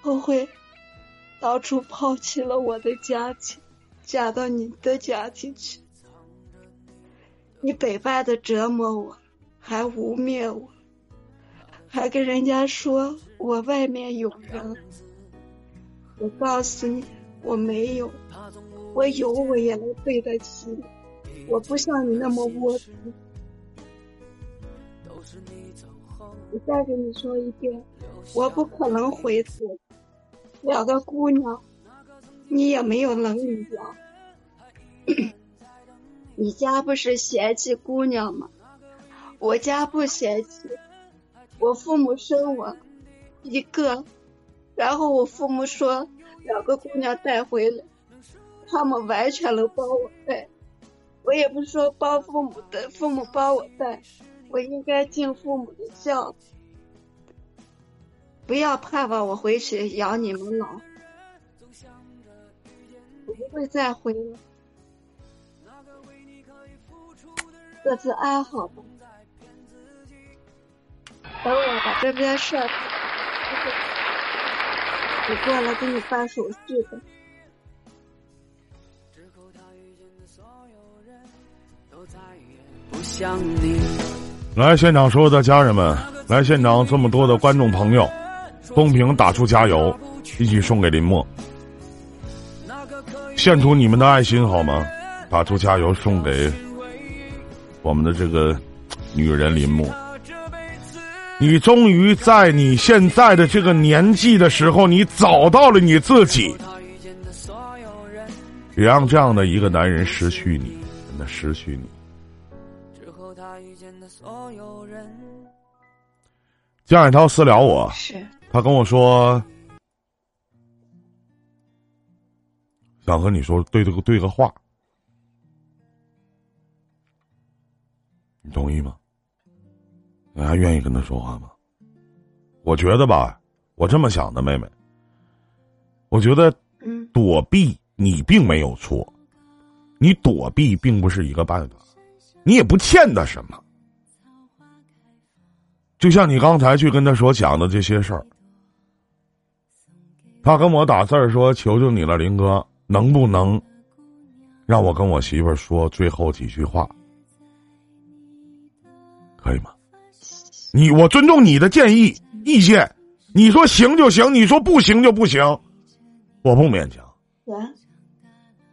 后悔当初抛弃了我的家庭，嫁到你的家庭去。你百般的折磨我，还污蔑我，还跟人家说我外面有人。我告诉你，我没有，我有我也能对得起你。我不像你那么窝囊。我再跟你说一遍，我不可能回头。两个姑娘，你也没有能力养。你家不是嫌弃姑娘吗？我家不嫌弃，我父母生我一个，然后我父母说两个姑娘带回来，他们完全能帮我带。我也不说帮父母的，父母帮我带，我应该尽父母的孝。不要盼望我回去养你们老，不会再回了。各自安好吧。等我把这边事儿，我过来给你办手续吧。不像你。来现场所有的家人们，来现场这么多的观众朋友，公屏打出加油，一起送给林默，献出你们的爱心好吗？打出加油送给我们的这个女人林木。你终于在你现在的这个年纪的时候，你找到了你自己，别让这样的一个男人失去你，真的失去你。之后他遇见的所有人，江海涛私聊我，是，他跟我说想和你说对这个对个话，你同意吗？你还愿意跟他说话吗？我觉得吧，我这么想的，妹妹。我觉得嗯，躲避你并没有错，你躲避并不是一个办法，你也不欠他什么。就像你刚才去跟他所讲的这些事儿，他跟我打字儿说：“求求你了，林哥，能不能让我跟我媳妇儿说最后几句话，可以吗？你我尊重你的建议意见，你说行就行，你说不行就不行，我不勉强。行，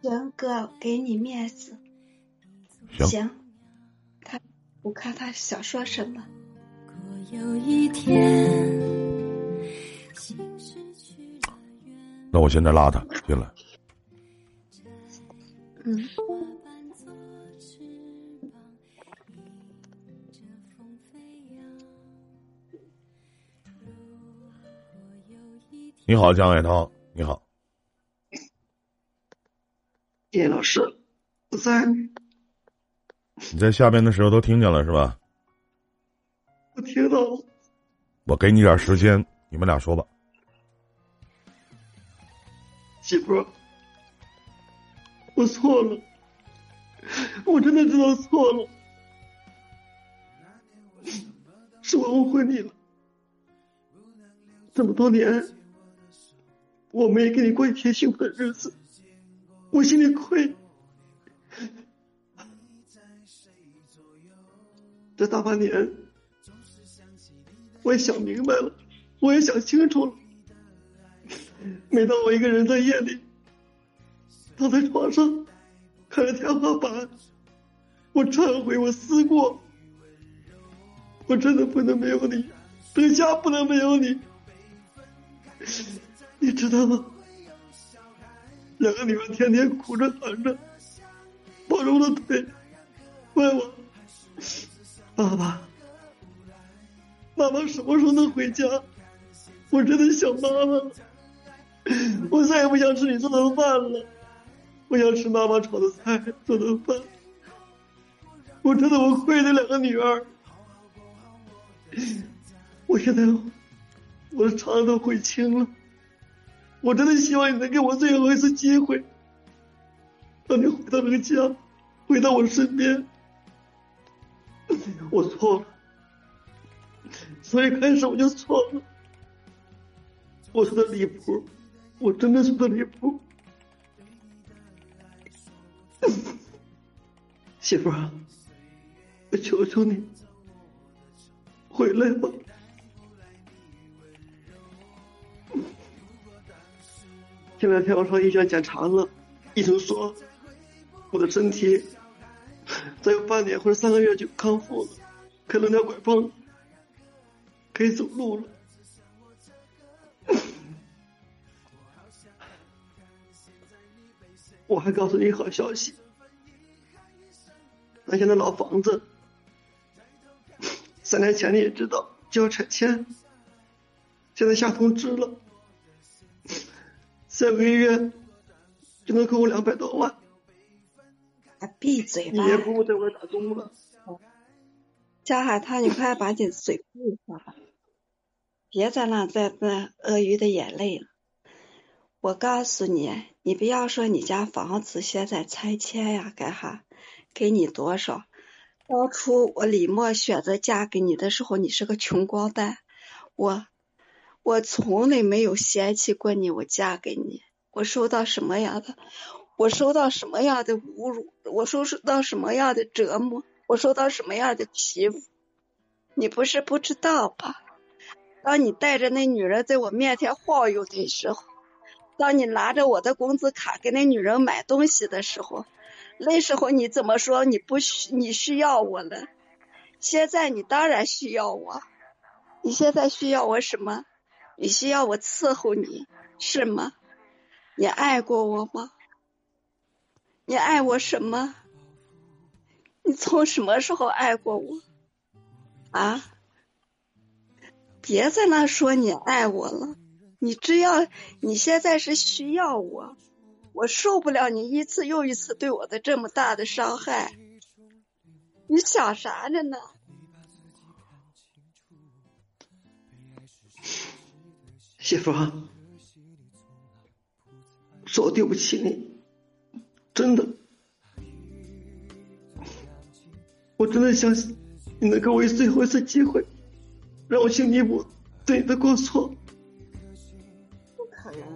行哥，给你面子。行，行，他我看他想说什么。有一天，心失去了那我现在拉他进来。嗯，伴作翅膀，迎着风飞扬。如果有一天，你好，江海涛，你好。叶老师，我在，你在下边的时候都听见了是吧？我听到了。我给你点时间，你们俩说吧。媳妇儿，我错了，我真的知道错了，是我误会你了。这么多年，我没给你过一天幸福的日子，我心里亏。这大半年，我也想明白了，我也想清楚了。每当我一个人在夜里躺在床上，看着天花板，我忏悔，我思过，我真的不能没有你，这个家不能没有你，你知道吗？两个女儿天天哭着喊着，抱着我的腿，问我：“爸爸，妈妈什么时候能回家？”我真的想妈妈了。我再也不想吃你做的饭了，我想吃妈妈炒的菜做的饭。我真的我亏那两个女儿，我现在我的肠子都悔青了。我真的希望你能给我最后一次机会，让你回到这个家，回到我身边。我错了，从一开始我就错了，我说的离谱。我真的是的离谱，媳妇儿，我求求你回来吧。前两天我上医院检查了，医生说我的身体再有半年或者三个月就康复了，可以轮条拐杖，可以走路了。我还告诉你好消息，咱家那老房子，三年前你也知道就要拆迁，现在下通知了，三个月就能给我两百多万，啊，闭嘴吧！你也不用在我这打工了。江海涛，你快把你嘴闭上吧，别再浪费那鳄鱼的眼泪了。我告诉你，你不要说你家房子现在拆迁呀，干哈？给你多少？当初我李默选择嫁给你的时候，你是个穷光蛋，我我从来没有嫌弃过你，我嫁给你，我受到什么样的？我受到什么样的侮辱？我受到什么样的折磨？我受到什么样的欺负？你不是不知道吧？当你带着那女人在我面前晃悠的时候。当你拿着我的工资卡给那女人买东西的时候，那时候你怎么说你不需你需要我了？现在你当然需要我，你现在需要我什么？你需要我伺候你是吗？你爱过我吗？你爱我什么？你从什么时候爱过我？啊？别在那说你爱我了。你只要你现在是需要我，我受不了你一次又一次对我的这么大的伤害。你想啥着呢？媳妇儿，说我对不起你，真的，我真的相信你能给我一最后一次机会，让我去弥补对你的过错。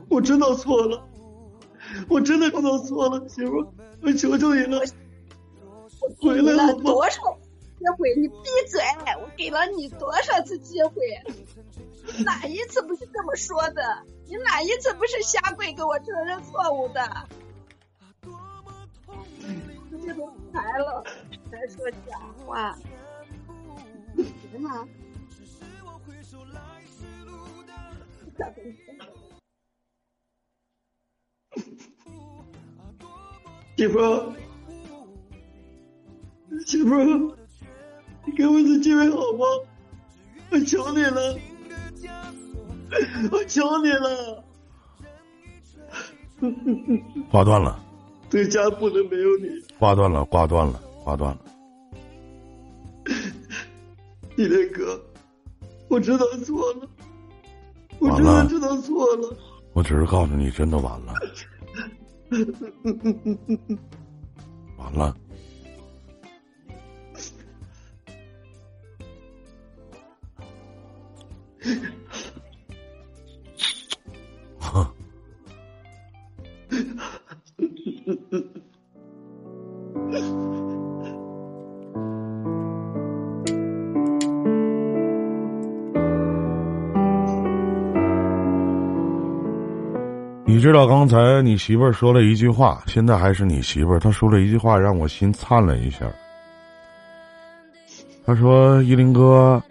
我知道错了，我真的知道错了，媳妇，我求求你了，我回来了吗？多少机会？你闭嘴！我给了你多少次机会？哪一次不是这么说的？你哪一次不是下跪给我承认错误的？你这都来了，还说假话？行吗？媳妇儿，媳妇儿，你给我一次机会好吗？我求你了，我求你了，挂断了，这家不能没有你。挂断了，挂断了，挂断了。你的哥，我知道错了，我真的知道错了。我只是告诉你，真的完了，完了。哼，你知道刚才你媳妇儿说了一句话，现在还是你媳妇儿，她说了一句话让我心颤了一下。她说：“依林哥，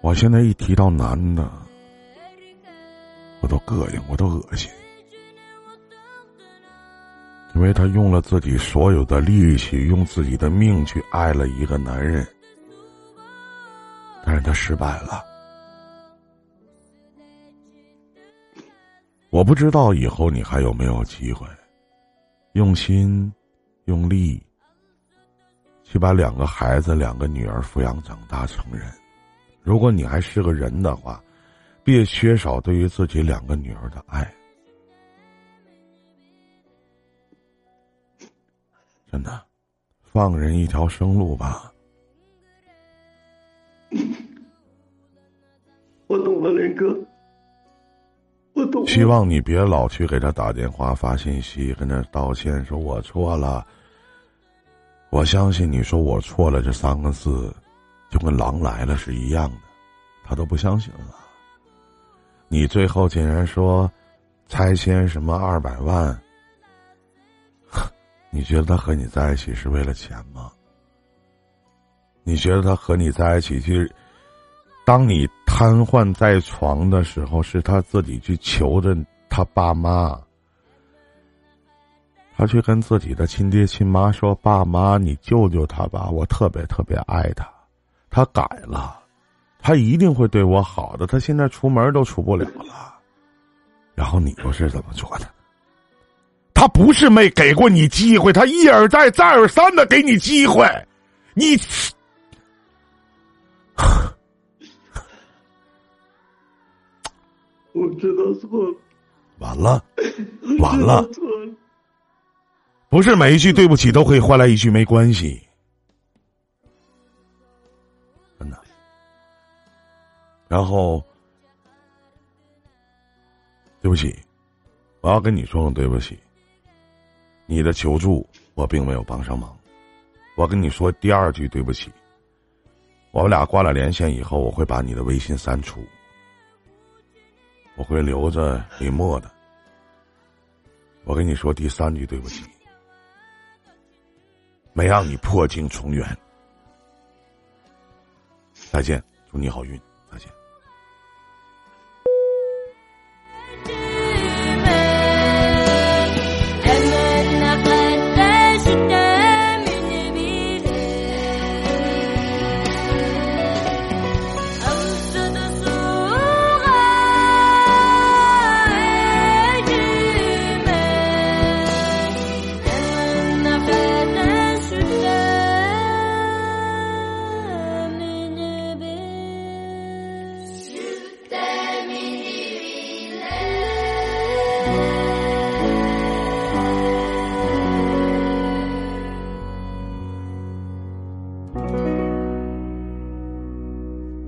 我现在一提到男的，我都膈应，我都恶心，因为他用了自己所有的力气，用自己的命去爱了一个男人，但是他失败了。”我不知道以后你还有没有机会，用心、用力，去把两个孩子、两个女儿抚养长大成人。如果你还是个人的话，别缺少对于自己两个女儿的爱。真的，放人一条生路吧。我懂了，林哥，希望你别老去给他打电话、发信息，跟他道歉，说我错了。我相信你说我错了这三个字，就跟狼来了是一样的，他都不相信了。你最后竟然说拆迁什么二百万，你觉得他和你在一起是为了钱吗？你觉得他和你在一起去？当你瘫痪在床的时候，是他自己去求着他爸妈，他去跟自己的亲爹亲妈说：“爸妈，你救救他吧，我特别特别爱他。”他改了，他一定会对我好的。他现在出门都出不了了，然后你又是怎么做的？他不是没给过你机会，他一而再、再而三的给你机会，你。我知道错了，完了，完了。不是每一句对不起都可以换来一句没关系，真的。然后，对不起，我要跟你说声对不起。你的求助我并没有帮上忙，我跟你说第二句对不起。我们俩挂了连线以后，我会把你的微信删除，我会留着李默的。我跟你说第三句对不起，没让你破镜重圆。再见，祝你好运。